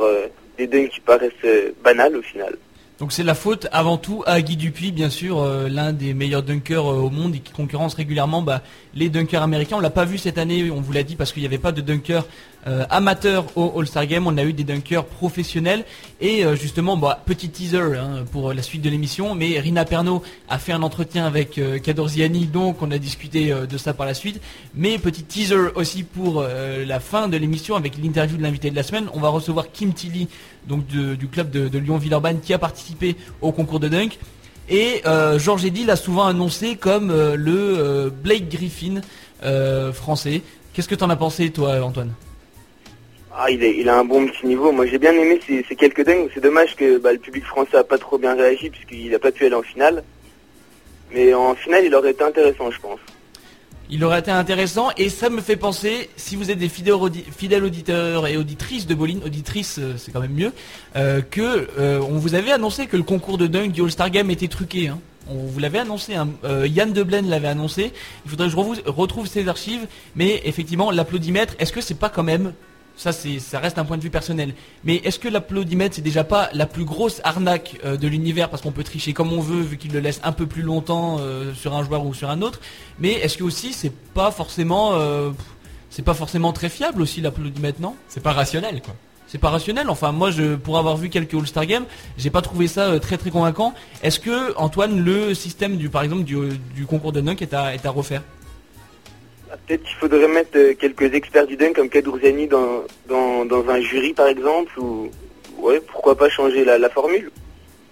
des dunks qui paraissent banals au final. Donc c'est la faute avant tout à Guy Dupuis, bien sûr, euh, l'un des meilleurs dunkers euh, au monde et qui concurrence régulièrement bah, les dunkers américains. On l'a pas vu cette année, on vous l'a dit, parce qu'il n'y avait pas de dunkers euh, amateurs au All-Star Game. On a eu des dunkers professionnels. Et justement, bah, petit teaser hein, pour la suite de l'émission, mais Rina Perno a fait un entretien avec Kadorziani, donc on a discuté de ça par la suite. Mais petit teaser aussi pour la fin de l'émission avec l'interview de l'invité de la semaine. On va recevoir Kim Tilly, donc du club de, Lyon-Villeurbanne, qui a participé au concours de dunk. Et euh, Georges Eddy l'a souvent annoncé comme euh, le euh, Blake Griffin français. Qu'est-ce que t'en as pensé, toi, Antoine? Ah, il, est, il a un bon petit niveau. Moi, j'ai bien aimé ces, quelques dunks. C'est dommage que bah, le public français a pas trop bien réagi puisqu'il a pas pu aller en finale. Mais en finale, il aurait été intéressant, je pense. Il aurait été intéressant et ça me fait penser, si vous êtes des fidèles, audi- fidèles auditeurs et auditrices de Bolin, auditrices euh, c'est quand même mieux, euh, que euh, on vous avait annoncé que le concours de dunk du All-Star Game était truqué. hein. On vous l'avait annoncé, hein. Euh, Yann Deblaine l'avait annoncé. Il faudrait que je retrouve ces archives, mais effectivement l'applaudimètre, est-ce que c'est pas quand même ça, ça reste un point de vue personnel. Mais est-ce que l'applaudimètre, c'est déjà pas la plus grosse arnaque euh, de l'univers? Parce qu'on peut tricher comme on veut vu qu'il le laisse un peu plus longtemps euh, sur un joueur ou sur un autre Mais est-ce que aussi c'est pas forcément, euh, c'est pas forcément très fiable aussi l'applaudimètre, non? C'est pas rationnel quoi. C'est pas rationnel. Enfin, moi, je, pour avoir vu quelques All-Star Games, j'ai pas trouvé ça très très convaincant. Est-ce que Antoine, le système du, par exemple, du, du concours de dunk est à, est à refaire? Peut-être qu'il faudrait mettre euh, quelques experts du dunk comme Kadourziani dans, dans, un jury, par exemple, pourquoi pas changer la, formule.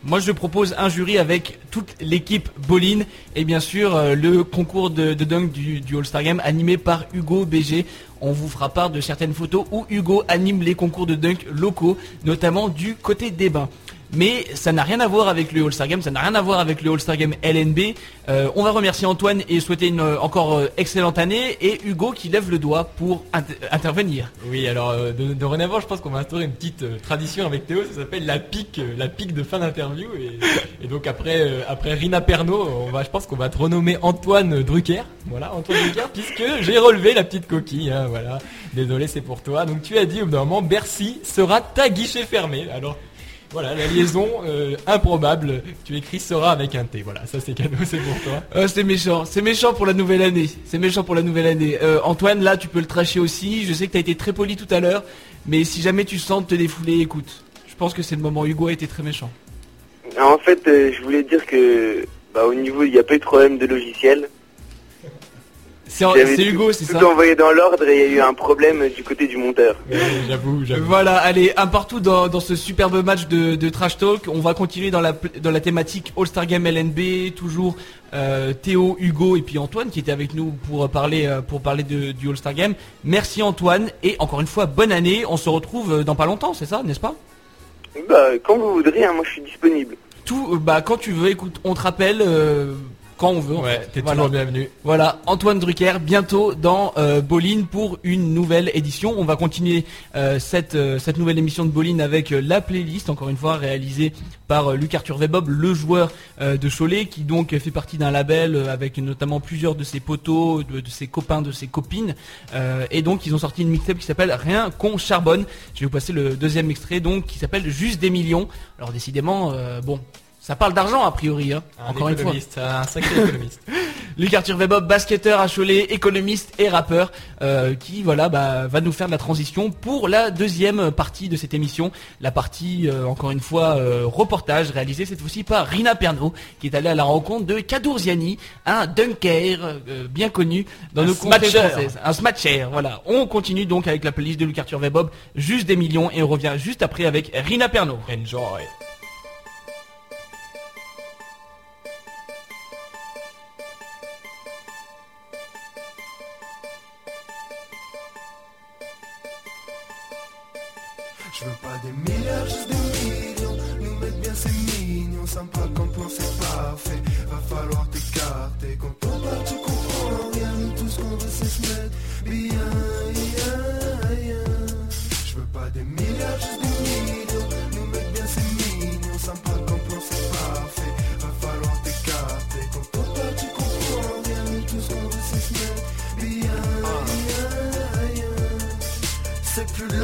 Moi, je propose un jury avec toute l'équipe Bolin et bien sûr euh, le concours de, de dunk du, du All-Star Game animé par Hugo BG. On vous fera part de certaines photos où Hugo anime les concours de dunk locaux, notamment du côté des bains. Mais ça n'a rien à voir avec le All-Star Game, ça n'a rien à voir avec le All-Star Game LNB. Euh, on va remercier Antoine et souhaiter une euh, encore euh, excellente année et Hugo qui lève le doigt pour inter- intervenir. Oui, alors de, dorénavant, je pense qu'on va instaurer une petite tradition avec Théo, ça s'appelle la pique, la pique de fin d'interview. Et, et donc après, après Rina Perno, on va, je pense qu'on va te renommer Antoine Drucker. Voilà, Antoine Drucker, [laughs] puisque j'ai relevé la petite coquille. hein, voilà, désolé, c'est pour toi. Donc tu as dit au bout d'un moment, Bercy sera ta guichet fermé. Alors voilà, la liaison euh, improbable. Tu écris sera avec un T. Voilà, ça c'est cadeau, c'est pour toi. Euh, c'est méchant, c'est méchant pour la nouvelle année. C'est méchant pour la nouvelle année. Euh, Antoine, là, tu peux le tracher aussi. Je sais que tu as été très poli tout à l'heure, mais si jamais tu sens de te défouler, écoute. Je pense que c'est le moment. Hugo a été très méchant. En fait, euh, je voulais dire que bah, au niveau, il n'y a pas eu de problème de logiciel. C'est tout- Hugo, c'est tout ça envoyé dans l'ordre et il y a eu un problème du côté du monteur. j'avoue, j'avoue. Voilà, allez, un partout dans, dans ce superbe match de, de Trash Talk. On va continuer dans la, dans la thématique All-Star Game LNB. Toujours euh, Théo, Hugo et puis Antoine qui était avec nous pour parler, euh, pour parler de, du All-Star Game. Merci Antoine et encore une fois, bonne année. On se retrouve euh, dans pas longtemps, c'est ça, n'est-ce pas? Bah, quand vous voudrez, hein, moi je suis disponible. tout, bah quand tu veux, écoute, on te rappelle euh, quand on veut. Ouais, t'es Voilà. toujours bienvenu. Voilà, Antoine Drucker, bientôt dans euh, Boline pour une nouvelle édition. On va continuer euh, cette, euh, cette nouvelle émission de Boline avec euh, la playlist, encore une fois réalisée par Luc Arthur Webob, le joueur de Cholet, qui donc fait partie d'un label avec notamment plusieurs de ses potos, de, de ses copains, de ses copines. Et donc ils ont sorti une mixtape qui s'appelle Rien qu'on charbonne. Je vais vous passer le deuxième extrait donc qui s'appelle Juste des millions. Alors décidément, bon, ça parle d'argent a priori, hein, Un encore une fois. un sacré économiste. [laughs] Luc Arthur Webob, basketteur à Cholet, économiste et rappeur, euh, qui voilà bah, va nous faire de la transition pour la deuxième partie de cette émission, la partie euh, encore une fois euh, reportage réalisé cette fois-ci par Rina Pernaud, qui est allée à la rencontre de Kadourziani, un dunker euh, bien connu dans Un nos contrées françaises, un smatcher. Voilà, on continue donc avec la playlist de Luc Arthur Webob, juste des millions, et on revient juste après avec Rina Pernaud. Enjoy. Mignon, sympa comme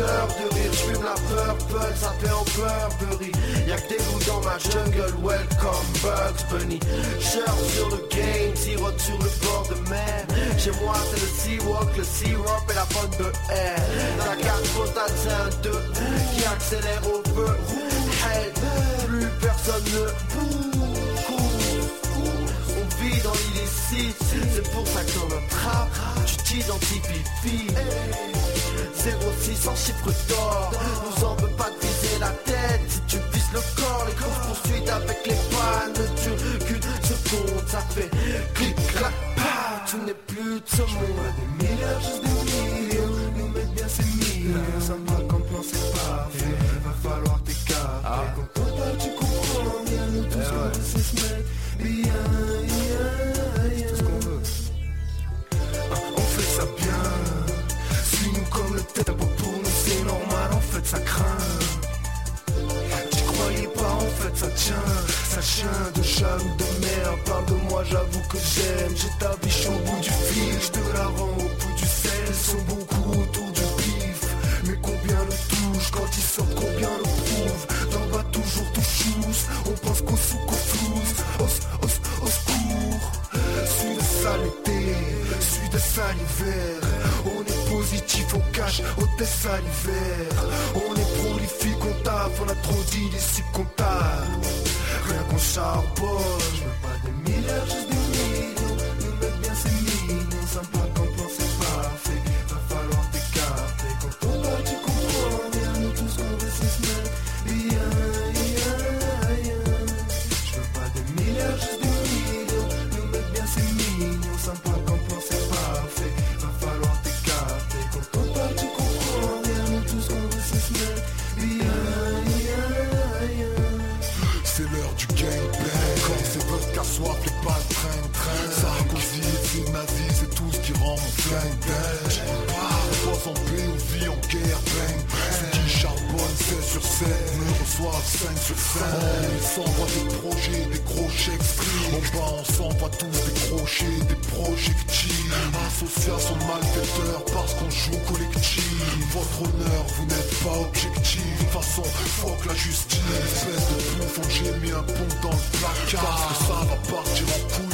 L'heure de rire, je la purple, ça fait en Burberry Y'a que des loups dans ma jungle, welcome Bugs Bunny. Surf sur le game, sirote sur le bord de mer. Chez moi c'est le Seawalk, le Sea-Rock et la bonne de air. La carte postale c'est un 2 qui accélère au feu. Hey, plus personne ne bouge vit dans l'illicite, c'est pour ça que dans notre rap, tu t'identifies. 06 en chiffre d'or, nous en veut pas te viser la tête. Si tu vises le corps, les courses poursuites avec les pannes ne durent qu'une seconde, ça fait clic clac, pa, tu n'es plus de ce monde. Des milliards, juste des millions Nous mettre bien c'est millions Sympa comme plan c'est parfait Va falloir t'écarter Quand on tu comprends bien Nous veut c'est se mettre bien Le tempo pour nous c'est normal En fait ça craint. Tu croyais pas en fait ça tient. Ça chien de jaloux de merde Parle de moi j'avoue que j'aime. J'ai ta biche au bout du fil Je te la rends au bout du sel. Sont beaucoup autour du pif Mais combien le touche Quand ils sortent combien le prouve D'en bas toujours tout chousse On pense qu'au sous qu'au flouze Au, au, au secours Suis de saleté Suis de salivaire positif, on cache Hôtesse salivaire On est prolifique, on taffe On a trop dit qu'on tape Rien qu'on charbonne Je veux pas des milliards, juste 5 sur 5 On s'envoie des projets, des gros chèques En bas on s'envoie tous des crochets, des projectiles Association de malfaiteurs parce qu'on joue collectif Votre honneur, vous n'êtes pas objectif De toute façon, fuck la justice Espèce de bouffon, j'ai mis un pont dans le placard Parce que ça va partir en couille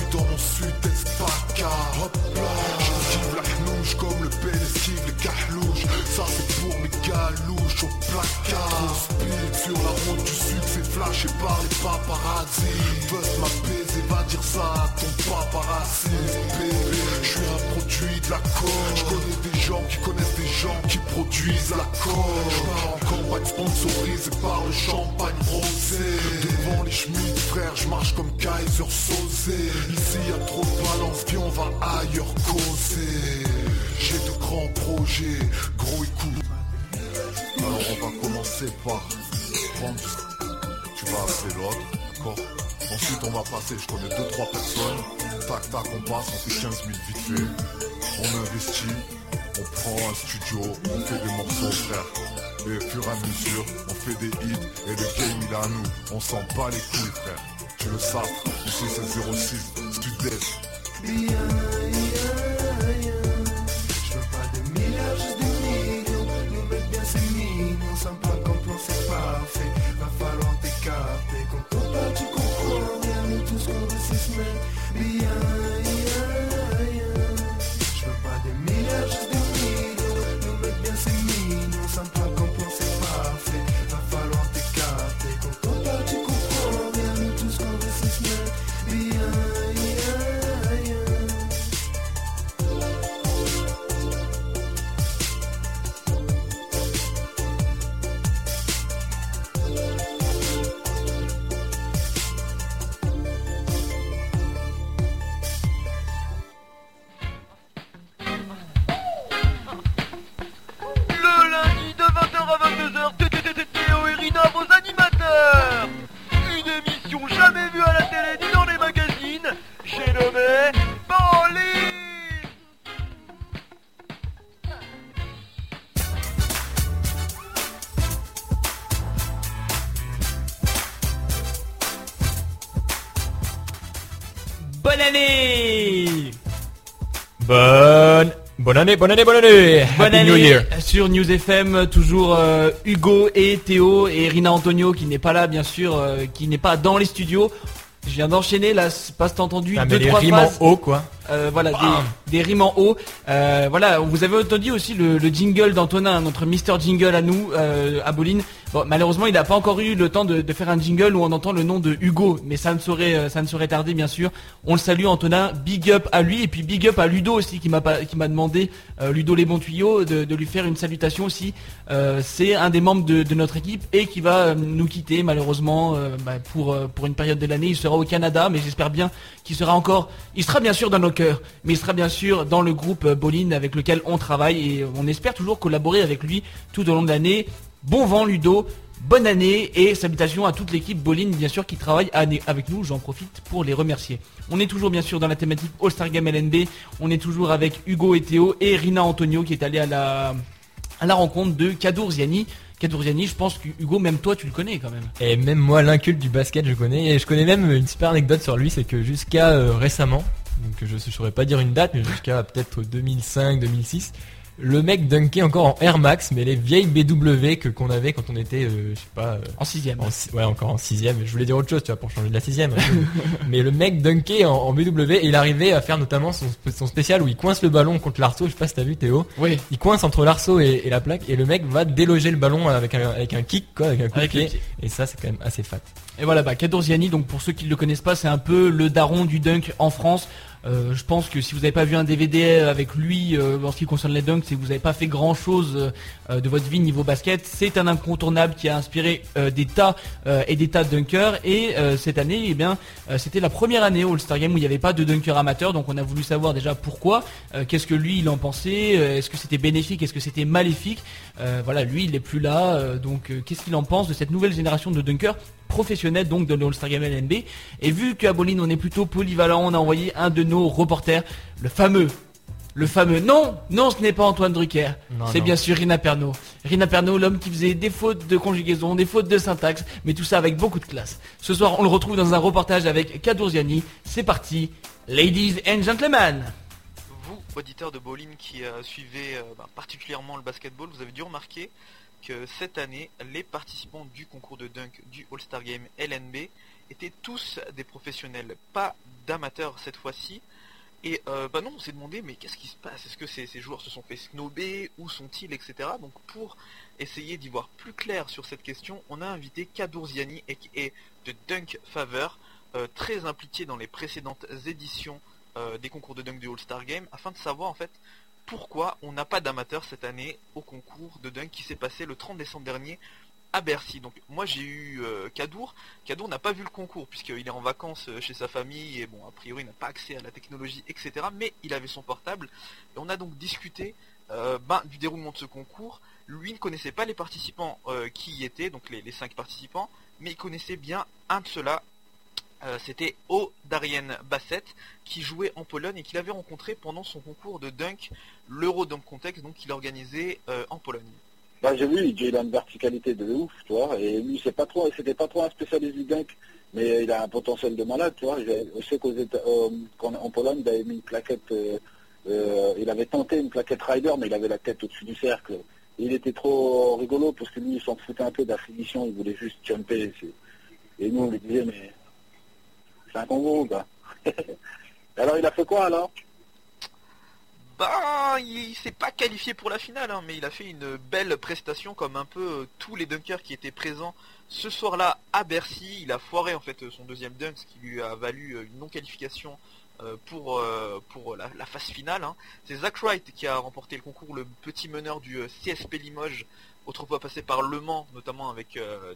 flashé par les paparazzi Buzz ma baiser, va dire ça à ton paparazzi Bébé, je suis un produit de la cause Je connais des gens qui connaissent des gens qui produisent la cause Je pars en campagne sponsorisée par le champagne rosé. Devant les schmitts frère, je marche comme Kaiser Sosé. Ici y a trop de balance, viens on va ailleurs causer. J'ai de grands projets, gros écoute Alors on va commencer par prendre, l'autre d'accord Ensuite on va passer, je connais 2-3 personnes, tac tac on passe, on fait 15 000 vite fait, on investit, on prend un studio, on fait des morceaux frère. Et au fur et à mesure, on fait des hits et le game il est à nous, on s'en bat les couilles frère. Tu le sais, ici c'est 06, Studess. Bonne, année, bonne année, bonne année. Bonne Happy New année Year. sur News FM, toujours euh, Hugo et Théo et Rina Antonio qui n'est pas là bien sûr, euh, qui n'est pas dans les studios. Je viens d'enchaîner là, pas t'as entendu Ah, deux trois rimes en haut, quoi. Euh, voilà, des, des rimes en haut. Euh, voilà, vous avez entendu aussi le, le jingle d'Antonin, notre Mister Jingle à nous, euh, à Boline. Malheureusement, il n'a pas encore eu le temps de, faire un jingle où on entend le nom de Hugo, mais ça ne saurait, euh, ça ne tarder, bien sûr. On le salue, Antonin. Big up à lui et puis big up à Ludo aussi qui m'a demandé, euh, Ludo les bons tuyaux, de, lui faire une salutation aussi. Euh, C'est un des membres de, notre équipe et qui va nous quitter malheureusement bah, pour pour une période de l'année. Il sera au Canada, mais j'espère bien qu'il sera encore. Il sera bien sûr dans nos cœurs, mais il sera bien sûr dans le groupe Boline avec lequel on travaille et on espère toujours collaborer avec lui tout au long de l'année. Bon vent Ludo, bonne année et salutations à toute l'équipe Boline bien sûr qui travaille avec nous. J'en profite pour les remercier. On est toujours bien sûr dans la thématique All-Star Game LNB. On est toujours avec Hugo et Théo et Rina Antonio qui est allé à la à la rencontre de Kadour Ziani. Je pense que Hugo, même toi, tu le connais quand même. Et même moi, l'inculte du basket, je connais. Et je connais même une super anecdote sur lui, c'est que jusqu'à euh, récemment, donc je ne saurais pas dire une date, mais jusqu'à peut-être 2005-2006, le mec dunkait encore en Air Max, mais les vieilles BW que qu'on avait quand on était, euh, je sais pas, euh, En sixième. en ouais, encore en sixième. Je voulais dire autre chose, tu vois, pour changer de la sixième. [laughs] mais le mec dunkait en, en BW et il arrivait à faire notamment son, son spécial où il coince le ballon contre l'arceau. Je sais pas si t'as vu Théo. Oui. Il coince entre l'arceau et, et la plaque et le mec va déloger le ballon avec un, avec un kick, quoi, avec un coup de Avec pied. pied. Et ça, c'est quand même assez fat. Et voilà, bah, Kadour Ziani, donc pour ceux qui ne le connaissent pas, c'est un peu le daron du dunk en France. Euh, je pense que si vous n'avez pas vu un DVD avec lui euh, en ce qui concerne les dunks, c'est que vous n'avez pas fait grand chose de votre vie niveau basket. C'est un incontournable qui a inspiré euh, des tas euh, et des tas de dunkers. Et euh, cette année, eh euh, c'était la première année au All-Star Game où il n'y avait pas de dunker amateur. Donc on a voulu savoir déjà pourquoi, euh, qu'est-ce que lui il en pensait, euh, est-ce que c'était bénéfique, est-ce que c'était maléfique. Euh, voilà, lui il est plus là. euh, donc euh, qu'est-ce qu'il en pense de cette nouvelle génération de dunkers professionnels donc de l'All-Star Game LNB Et vu qu'à Bolin on est plutôt polyvalent, on a envoyé un de nos reporters, le fameux le fameux non, non, ce n'est pas Antoine Drucker. C'est bien sûr Rina Pernaud. Rina Pernaud, l'homme qui faisait des fautes de conjugaison, des fautes de syntaxe, mais tout ça avec beaucoup de classe. Ce soir, on le retrouve dans un reportage avec Kadourziani. C'est parti, ladies and gentlemen. Vous, auditeurs de Bowling qui euh, suivez euh, bah, particulièrement le basketball, vous avez dû remarquer cette année, les participants du concours de dunk du All-Star Game LNB étaient tous des professionnels, pas d'amateurs cette fois-ci. Et euh, bah non, on s'est demandé, mais qu'est-ce qui se passe? Est-ce que ces, joueurs se sont fait snober? Où sont-ils? Etc. Donc pour essayer d'y voir plus clair sur cette question, on a invité Kadourziani, et qui est de Dunk Favor, euh, très impliqué dans les précédentes éditions euh, des concours de dunk du All-Star Game, afin de savoir en fait pourquoi on n'a pas d'amateurs cette année au concours de dunk qui s'est passé le 30 décembre dernier à Bercy. Donc moi j'ai eu euh, Kadour. Kadour n'a pas vu le concours puisqu'il est en vacances euh, chez sa famille et bon a priori il n'a pas accès à la technologie etc. Mais il avait son portable et on a donc discuté euh, ben, du déroulement de ce concours. Lui ne connaissait pas les participants euh, qui y étaient, donc les, les cinq participants, mais il connaissait bien un de ceux-là Euh, C'était O Darien Bassett qui jouait en Pologne et qu'il avait rencontré pendant son concours de dunk, l'Euro Dunk Contest, donc qu'il organisait euh, en Pologne. Bah, j'ai vu, il a une verticalité de ouf, tu vois, et lui, c'est pas trop, c'était pas trop un spécialiste du dunk, mais il a un potentiel de malade, tu vois. Je sais qu'en- en Pologne, il avait mis une plaquette, euh, euh, il avait tenté une plaquette rider, mais il avait la tête au-dessus du cercle. Il était trop rigolo parce que lui, il s'en foutait un peu de la finition, il voulait juste jumper. Et nous, on lui disait, mais c'est un [laughs] alors, il a fait quoi, alors? Bah, il, s'est pas qualifié pour la finale, hein, mais il a fait une belle prestation comme un peu euh, tous les dunkers qui étaient présents ce soir-là à Bercy. Il a foiré en fait son deuxième dunk, ce qui lui a valu euh, une non-qualification euh, pour, la, phase finale. hein. C'est Zach Wright qui a remporté le concours, le petit meneur du CSP Limoges, autrefois passé par Le Mans, notamment avec euh,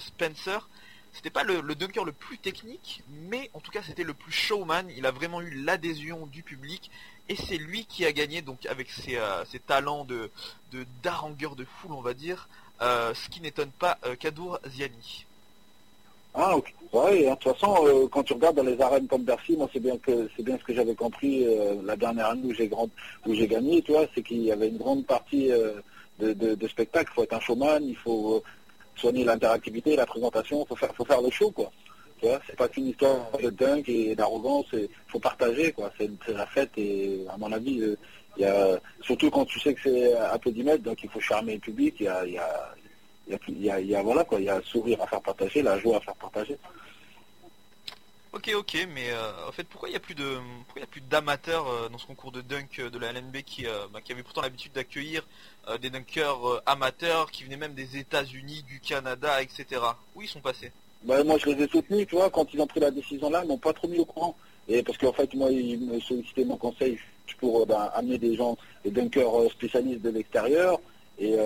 Spencer. C'était pas le, dunker le plus technique, mais en tout cas c'était le plus showman. Il a vraiment eu l'adhésion du public et c'est lui qui a gagné donc avec ses, euh, talents de de de foule on va dire, euh, ce qui n'étonne pas euh, Kadour Ziani. Ah, ok. Ouais, de toute façon, euh, quand tu regardes dans les arènes comme Bercy, moi, c'est bien que c'est bien ce que j'avais compris la dernière année où j'ai grand, où j'ai gagné, tu vois, c'est qu'il y avait une grande partie de, spectacle. Il faut être un showman, il faut soigner l'interactivité, la présentation, faut faire, faut faire le show, quoi. Tu vois, c'est pas qu'une histoire de dunk et d'arrogance, faut partager, quoi. C'est la fête et à mon avis, euh, y a surtout quand tu sais que c'est applaudimètre, donc il faut charmer le public. Il y a, y a y y a- voilà quoi, il y a sourire à faire partager, la joie à faire partager. Ok ok mais euh, en fait pourquoi il y a plus de pourquoi y a plus d'amateurs euh, dans ce concours de dunk euh, de la LNB qui, euh, bah, qui avait pourtant l'habitude d'accueillir des dunkers amateurs qui venaient même des États-Unis, du Canada, etc. Où ils sont passés? Bah, moi, je les ai soutenus, tu vois, quand ils ont pris la décision là, ils m'ont pas trop mis au courant. Et parce qu'en fait, moi, ils me sollicitaient mon conseil pour ben, amener des gens, des dunkers spécialistes de l'extérieur. Et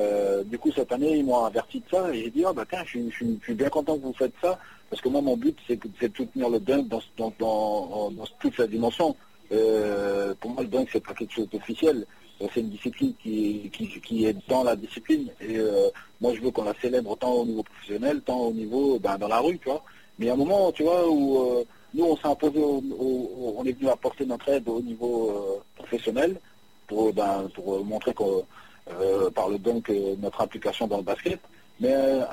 du coup, cette année, ils m'ont averti de ça. Et j'ai dit, ah bah tiens, je suis- je suis bien content que vous faites ça. Parce que moi, mon but, c'est de soutenir le dunk dans, dans, dans, toute sa dimension. Euh, pour moi, le dunk, c'est pas quelque chose d'officiel. Euh, C'est une discipline qui, est dans la discipline. Et euh, moi, je veux qu'on la célèbre tant au niveau professionnel, tant au niveau ben, dans la rue, tu vois. Mais il y a un moment, tu vois, où nous, on s'est imposé, au, on est venu apporter notre aide au niveau professionnel pour, ben, pour montrer par le dunk notre implication dans le basket. Mais euh,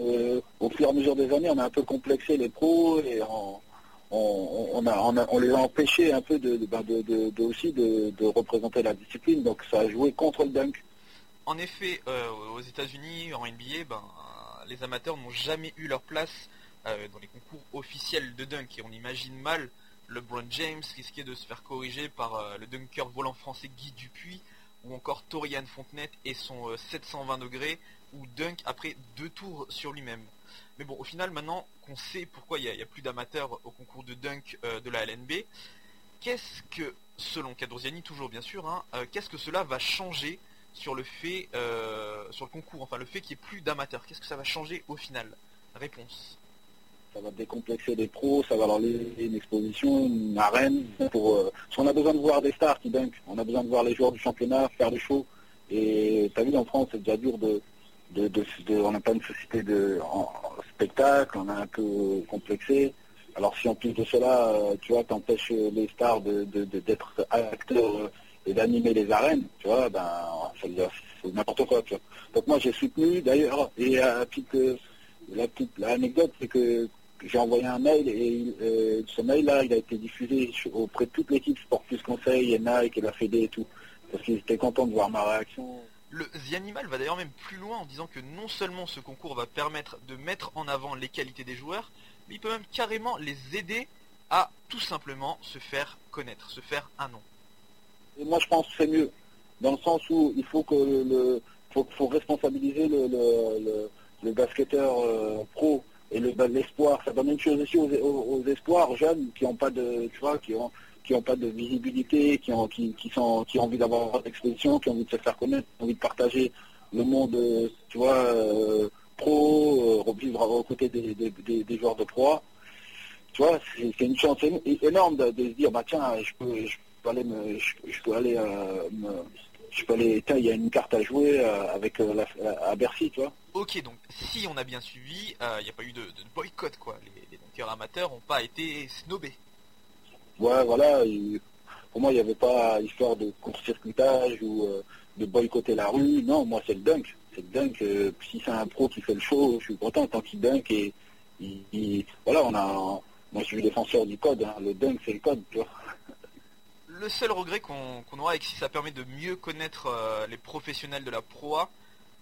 euh, au fur et à mesure des années, on a un peu complexé les pros et on, on, a, on, a- on les a empêchés un peu de, de, de- aussi de, représenter la discipline. Donc ça a joué contre le dunk. En effet, euh, aux États-Unis, en NBA, ben, les amateurs n'ont jamais eu leur place euh, dans les concours officiels de dunk. Et on imagine mal LeBron James risquer de se faire corriger par le dunker volant français Guy Dupuis, ou encore Torian Fontenette et son euh, 720 degrés, ou dunk après deux tours sur lui-même. Mais bon, au final, maintenant qu'on sait pourquoi il n'y a, plus d'amateurs au concours de dunk euh, de la LNB, qu'est-ce que, selon Cadorziani toujours bien sûr, hein, euh, qu'est-ce que cela va changer sur le fait, euh, sur le concours, enfin le fait qu'il n'y ait plus d'amateurs? Qu'est-ce que ça va changer au final? Réponse. Ça va décomplexer les pros, ça va leur laisser une exposition, une arène. Pour, parce qu'on a besoin de voir des stars qui dunkent. On a besoin de voir les joueurs du championnat faire du show. Et t'as vu, en France, c'est déjà dur de... de, de, de- on n'a pas une société de en, spectacle, on a un peu complexé. Alors si en plus de cela, euh, tu vois, t'empêches les stars de, de- d'être acteurs euh, et d'animer les arènes, tu vois, ben ça veut dire c'est n'importe quoi, tu vois. Donc moi j'ai soutenu d'ailleurs, et la petite, la petite l'anecdote, c'est que j'ai envoyé un mail et euh, ce mail-là, il a été diffusé auprès de toute l'équipe Sport Plus Conseil et Nike et la Fédé et tout. Parce qu'ils étaient contents de voir ma réaction. Le The Animal va d'ailleurs même plus loin en disant que non seulement ce concours va permettre de mettre en avant les qualités des joueurs, mais il peut même carrément les aider à tout simplement se faire connaître, se faire un nom. Et moi, je pense que c'est mieux, dans le sens où il faut que le, faut, faut responsabiliser le, le, basketteur euh, pro et le l'espoir. Ça donne une chose aussi aux, aux- aux espoirs jeunes qui n'ont pas de, tu vois, qui ont qui ont pas de visibilité, qui ont qui, qui sont qui ont envie d'avoir d'exposition, qui ont envie de se faire connaître, qui ont envie de partager le monde, euh, tu vois, euh, pro, euh, revivre aux côtés des, des, des, joueurs de proie. Tu vois, c'est une chance énorme de, se dire, bah tiens, je peux, je peux aller me, je, peux aller euh, me, je peux aller, tiens, il y a une carte à jouer euh, avec à Bercy, tu vois. Ok, donc si on a bien suivi, il n'y a pas eu de, boycott quoi. Les, les amateurs n'ont pas été snobés. Ouais, voilà. il- pour moi, il n'y avait pas histoire de court-circuitage ou euh, de boycotter la rue. Non, moi, c'est le dunk. C'est le dunk. euh, si c'est un pro qui fait le show, je suis content tant qu'il dunk et il- il- voilà, on a. Moi, je suis défenseur du code. hein. Le dunk, c'est le code. Le seul regret qu'on aura et que si ça permet de mieux connaître euh, les professionnels de la proa,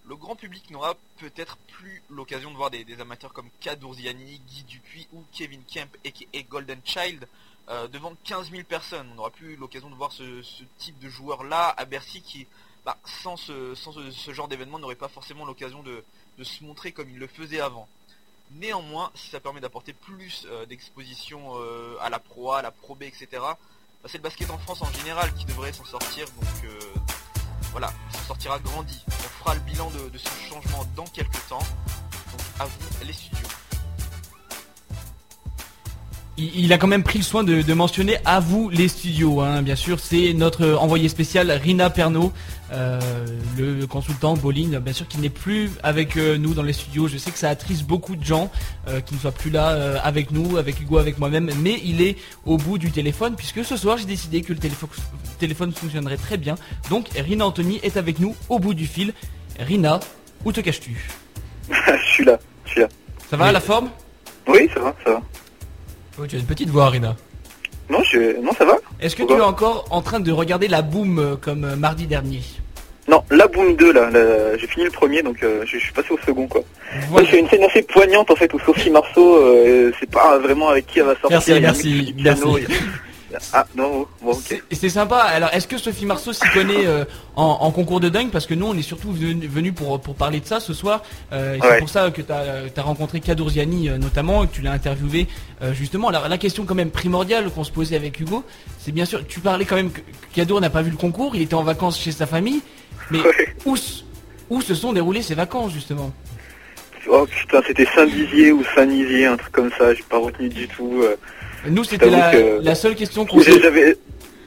le grand public n'aura peut-être plus l'occasion de voir des, amateurs comme Kadourziani, Guy Dupuis ou Kevin Kemp et Golden Child euh, devant 15 000 personnes. On n'aura plus l'occasion de voir ce, type de joueur-là à Bercy qui, bah, sans, ce, genre d'événement, n'aurait pas forcément l'occasion de, se montrer comme il le faisait avant. Néanmoins, si ça permet d'apporter plus euh, d'exposition euh, à la proa, à la Pro B, etc., bah, c'est le basket en France en général qui devrait s'en sortir. Donc voilà, il s'en sortira grandi. On fera le bilan de ce changement dans quelques temps. Donc à vous les studios. Il, a quand même pris le soin de, de mentionner à vous les studios, hein, bien sûr. C'est notre envoyé spécial Rina Pernaud, euh, le consultant Boline, bien sûr, qui n'est plus avec euh, nous dans les studios. Je sais que ça attriste beaucoup de gens euh, qui ne soient plus là euh, avec nous, avec Hugo, avec moi-même, mais il est au bout du téléphone puisque ce soir j'ai décidé que le téléphone, téléphone fonctionnerait très bien. Donc Rina Anthony est avec nous au bout du fil. Rina, où te caches-tu? [laughs] Je suis là, je suis là. Ça va la forme? Oui, ça va, ça va. Oh, tu as une petite voix, Rina. Non, je... non ça va Est-ce que tu es encore en train de regarder la boom euh, comme euh, mardi dernier? Non, la Boom 2, là, là, j'ai fini le premier, donc euh, je, je suis passé au second, quoi. J'ai une scène assez poignante, en fait, où Sophie Marceau, euh, c'est pas vraiment avec qui elle va sortir. Merci, merci, merci. Ah, non, bon, ok. C'est sympa. Alors, est-ce que Sophie Marceau s'y connaît euh, en, en concours de dingue? Parce que nous, on est surtout venu, pour, pour parler de ça ce soir. Euh, et C'est pour ça que tu as, rencontré Kadourziani euh, notamment, et que tu l'as interviewé euh, justement. Alors, la question quand même primordiale qu'on se posait avec Hugo, c'est bien sûr, tu parlais quand même que Kadour n'a pas vu le concours, il était en vacances chez sa famille. Mais où, où se sont déroulées ces vacances justement? Oh putain, c'était Saint-Dizier ou Saint-Nizier, un truc comme ça, j'ai pas retenu du tout. Nous, c'était la, que- la seule question qu'on s'est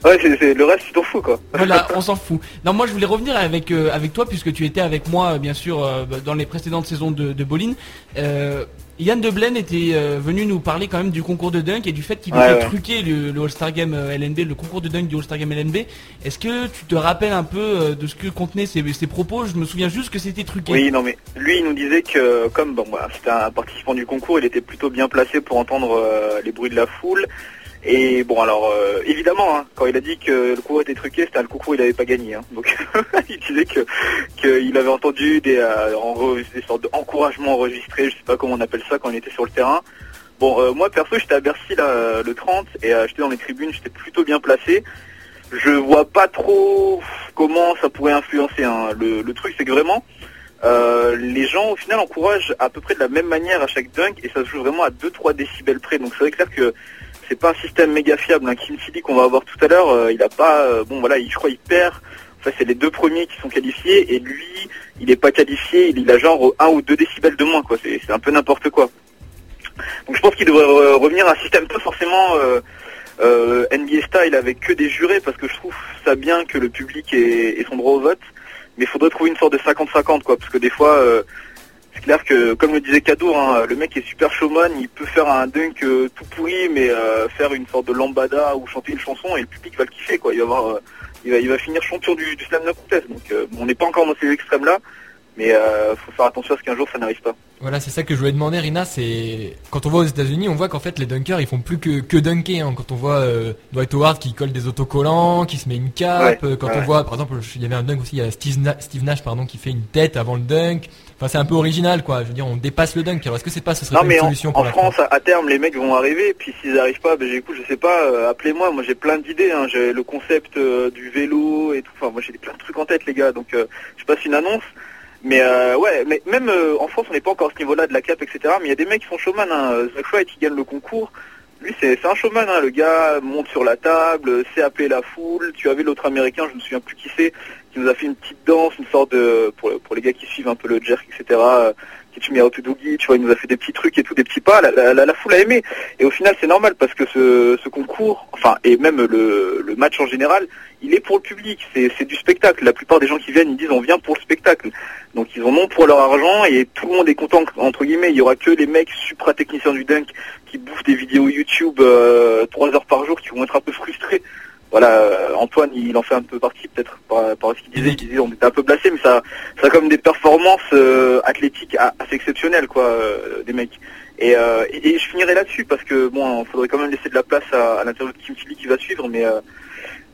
Ouais, c'est, c'est- le reste, tu t'en fous, quoi. Voilà, [laughs] on s'en fout. Non, moi je voulais revenir avec euh, avec toi puisque tu étais avec moi euh, bien sûr euh, dans les précédentes saisons de, de Bolin. Euh, Yann Deblen était euh, venu nous parler quand même du concours de dunk et du fait qu'il Ouais, ouais. truqué le, le All-Star Game euh, LNB, le concours de dunk du All-Star Game LNB. Est-ce que tu te rappelles un peu euh, de ce que contenaient ces, ces propos? Je me souviens juste que c'était truqué. Oui, non mais lui il nous disait que comme bon c'était un participant du concours, il était plutôt bien placé pour entendre euh, les bruits de la foule. Et bon alors euh, évidemment hein, quand il a dit que le concours était truqué, c'était un concours il n'avait pas gagné. hein. Donc [laughs] il disait que qu'il avait entendu des, euh, des sortes d'encouragements enregistrés, je sais pas comment on appelle ça quand il était sur le terrain. Bon euh, moi perso j'étais à Bercy là euh, le 30 et euh, j'étais dans les tribunes, j'étais plutôt bien placé. Je vois pas trop comment ça pourrait influencer. hein. Le, le truc c'est que vraiment euh, les gens au final encouragent à peu près de la même manière à chaque dunk et ça se joue vraiment à 2-3 décibels près. Donc c'est vrai que c'est pas un système méga fiable. Un Kim qu'on va avoir tout à l'heure, euh, il a pas, euh, bon voilà, il, je crois il perd. Enfin c'est les deux premiers qui sont qualifiés et lui il est pas qualifié, il, a genre 1 ou 2 décibels de moins quoi. C'est un peu n'importe quoi. Donc je pense qu'il devrait revenir à un système pas forcément euh, NBA style avec que des jurés parce que je trouve ça bien que le public ait, son droit au vote mais il faudrait trouver une sorte de 50-50 quoi parce que des fois c'est clair que comme le disait Kadour hein, le mec est super showman il peut faire un dunk euh, tout pourri mais euh, faire une sorte de lambada ou chanter une chanson et le public va le kiffer quoi. Il va euh, finir champion du, du slam dunk contest. Donc on n'est pas encore dans ces extrêmes mais euh, faut faire attention à ce qu'un jour ça n'arrive pas Voilà, c'est ça que je voulais demander, Rina. C'est quand on voit aux États-Unis, on voit qu'en fait les dunkers ils font plus que, que dunker. hein. Quand on voit euh, Dwight Howard qui colle des autocollants, qui se met une cape, Ouais, euh, quand ouais. on voit, par exemple, il y avait un dunk aussi, il y a Steve, Na- Steve Nash pardon qui fait une tête avant le dunk. Enfin, c'est un peu original, quoi. Je veux dire, on dépasse le dunk. Alors, est-ce que c'est pas, ce serait Non pas mais une en, solution en pour la France, à, à terme, les mecs vont arriver. Puis s'ils n'arrivent pas, ben écoute, je sais pas. euh, Appelez-moi. Moi, j'ai plein d'idées. Hein. J'ai le concept euh, du vélo et tout. Enfin, moi, j'ai plein de trucs en tête, les gars. Donc, euh, je passe une annonce. Mais euh, ouais, mais même euh, en France, on n'est pas encore à ce niveau-là de la cape, etc. Mais il y a des mecs qui sont showman. Hein. Zach Wright, qui gagne le concours. Lui, c'est un showman. Hein. Le gars monte sur la table, sait appeler la foule. Tu avais l'autre américain, je me souviens plus qui c'est, qui nous a fait une petite danse, une sorte de pour les gars qui suivent un peu le jerk, etc. to Doogie, tu vois, il nous a fait des petits trucs et tout, des petits pas, la, foule a aimé. Et au final, c'est normal parce que ce, ce concours, enfin, et même le, le match en général, il est pour le public, c'est du spectacle. La plupart des gens qui viennent, ils disent on vient pour le spectacle. Donc ils en ont pour leur argent et tout le monde est content, entre guillemets. Il y aura que les mecs supra techniciens du dunk qui bouffent des vidéos YouTube euh, trois heures par jour qui vont être un peu frustrés. Voilà, euh, Antoine, il en fait un peu partie peut-être par, par ce qu'il disait. Il disait on était un peu blasé, mais ça, ça a comme des performances euh, athlétiques assez exceptionnelles, quoi, euh, des mecs. Et, euh, et, et je finirai là-dessus parce que bon, il faudrait quand même laisser de la place à, à l'intérieur de Kim Tilly qui va suivre, mais euh,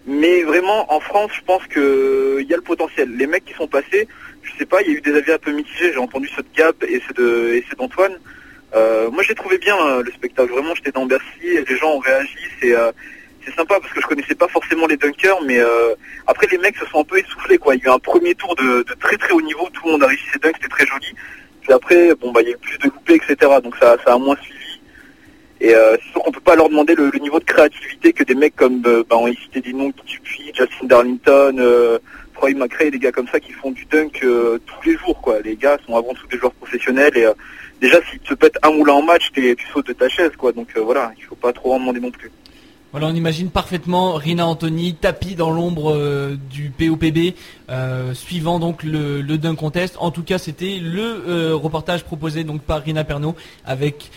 mais vraiment en France, je pense que il y a le potentiel. Les mecs qui sont passés, je sais pas, il y a eu des avis un peu mitigés. J'ai entendu ceux de Gab et ceux de et ceux d'Antoine. Euh, moi, j'ai trouvé bien euh, le spectacle. Vraiment, j'étais dans Bercy et les gens ont réagi. C'est c'est sympa parce que je connaissais pas forcément les dunkers, mais euh, après les mecs se sont un peu essoufflés quoi. Il y a eu un premier tour de, très très haut niveau, tout le monde a réussi ses dunks, c'était très joli. Puis après, bon bah il y a eu plus de loupés, etc. Donc ça, ça a moins suivi. Et euh, c'est sûr qu'on peut pas leur demander le, niveau de créativité que des mecs comme euh, bah, on a cité des noms Dupuis, Justin Darlington, euh, Troy McRae, des gars comme ça qui font du dunk euh, tous les jours quoi. Les gars sont avant tout des joueurs professionnels et déjà si tu te pètes un moulin en match, tu sautes de ta chaise quoi. Donc voilà, il faut pas trop en demander non plus. On imagine parfaitement Rina Anthony tapis dans l'ombre euh, du POPB, euh, suivant donc le, Dunk Contest. En tout cas, c'était le euh, reportage proposé donc par Rina Pernaud avec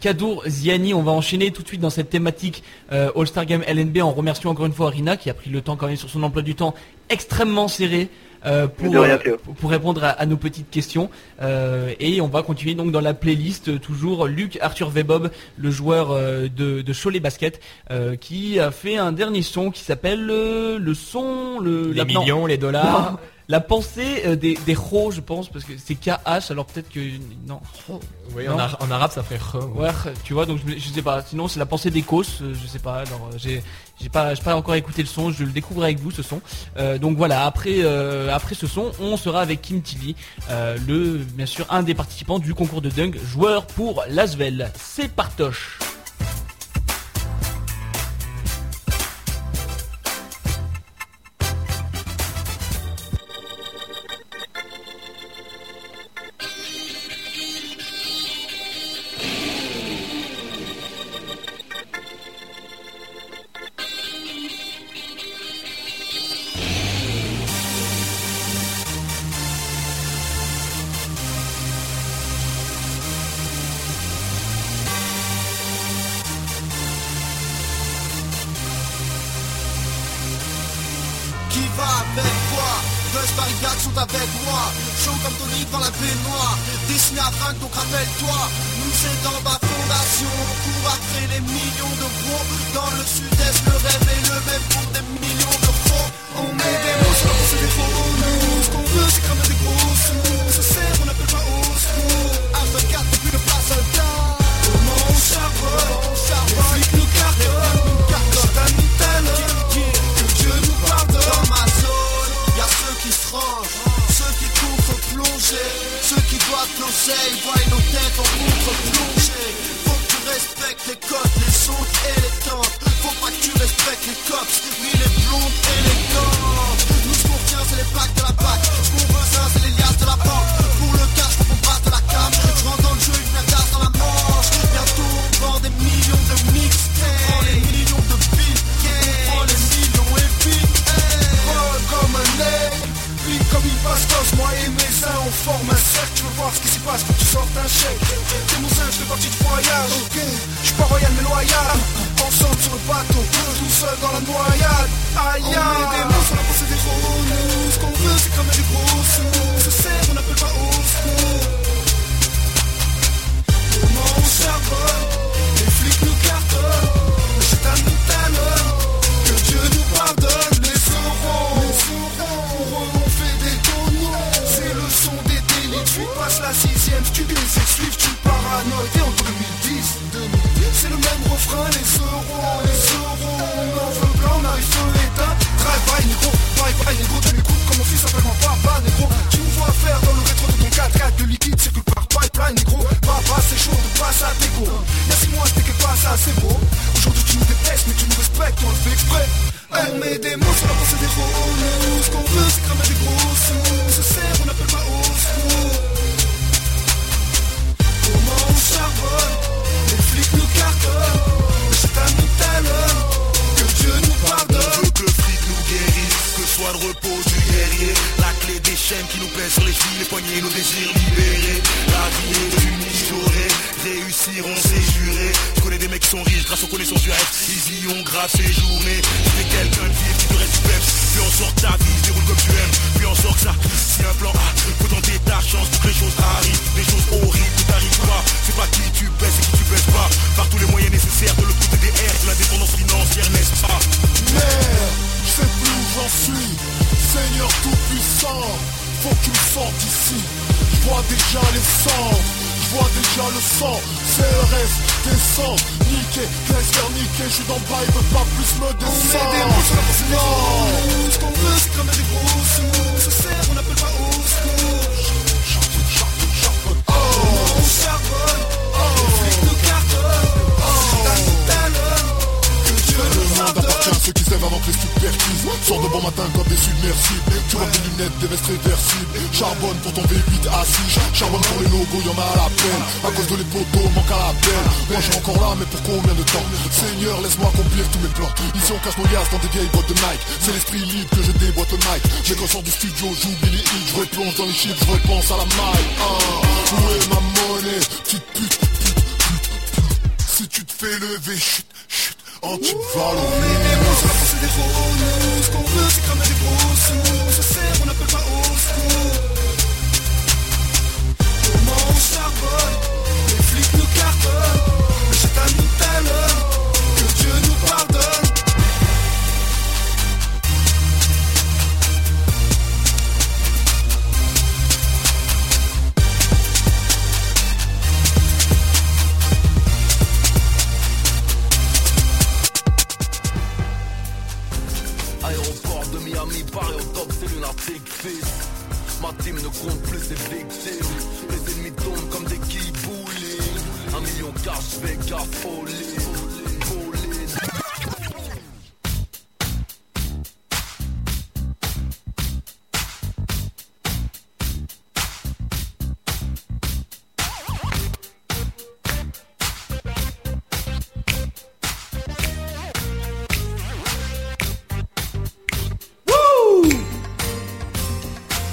Kadour Ziani. On va enchaîner tout de suite dans cette thématique All-Star Game LNB en remerciant encore une fois Rina qui a pris le temps quand même sur son emploi du temps extrêmement serré. Euh, pour, rien, pour- répondre à, à nos petites questions Euh, et on va continuer donc dans la playlist euh, toujours Luc Arthur Vebob le joueur euh, de, de Cholet Basket euh, qui a fait un dernier son qui s'appelle euh, le son le Les la- non. millions, les dollars. Non. la pensée des des ro je pense parce que c'est KH alors peut-être que non Oui, Non. en, ara- en arabe ça fait re. Ouais, tu vois, donc je, je sais pas. Sinon, c'est la pensée d'Ecos, euh, je sais pas. Alors, j'ai, j'ai pas, pas encore écouté le son. Je le découvre avec vous ce son. Euh, donc voilà. Après, euh, après ce son, on sera avec Kim Tilly, euh, le, bien sûr, un des participants du concours de dunk, joueur pour Lasvel. C'est partoche. Barrigac sont avec moi. Chaud comme Tony dans la baignoire Dessiné à Franck donc rappelle-toi. Nous c'est dans ma fondation. On court après les millions de gros Dans le sud-est le rêve est le même pour des millions de faux On met des la pensée des gros Nous ce qu'on veut c'est Tu me détestes mais tu me respectes, on le fait exprès. Hey. On met des mots sur la pensée des roses Ce qu'on veut c'est cramer des gros sous. Se sert, on appelle pas au secours. Comment on charbonne? Les flics nous cartonnent. C'est à nous talonne. Que Dieu nous pardonne. Que le flic nous guérisse. Que soit le repos du guerrier. La clé des chaînes qui nous pèsent sur les chevilles Les poignets, nos désirs libérés. La vie est unie, réussir on sait reste. Ils y ont grave ces journées C'était quelqu'un de vivre qui te reste du peps Puis en sort ta vie, déroule comme tu aimes. Puis en sort que ça, si un plan A. Faut tenter ta chance pour les choses arrivent. Les choses horribles t'arrivent pas C'est pas qui tu baisses et qui tu baisses pas. Par tous les moyens nécessaires de l'autre côté des airs. De l'indépendance financière, n'est-ce pas? Merde, je sais plus où j'en suis. Seigneur tout-puissant, faut que tu me sortes d'ici. Je vois déjà les cendres, vois déjà le sang CRS, descend, niqué, laisse niquer Je suis dans le bas, il veut pas plus me descendre. La pensée des c'est cramer des gros ceux qui s'aiment avant que les perquisent Sors de bon matin comme des submersibles. Tu vois des lunettes, des vestes réversibles. Charbonne pour ton V8 assis Charbonne pour les logos, y'en a à la peine. À cause de les poteaux, manque à la peine. Moi je encore là, mais pour combien de temps? Seigneur, laisse-moi accomplir tous mes plans. Ici on cache nos liasses dans des vieilles boîtes de Nike. C'est l'esprit libre que je déboîte Mais quand je sors du studio, j'oublie les hits. Je replonge dans les chiffres, je repense à la maille. Ah, Où est ma monnaie? Pute, Si tu te fais lever, chut Anti-valorisé des mots sur la pensée des gros nous Ce qu'on veut c'est cramer des gros sous Se sert, on appelle pas au secours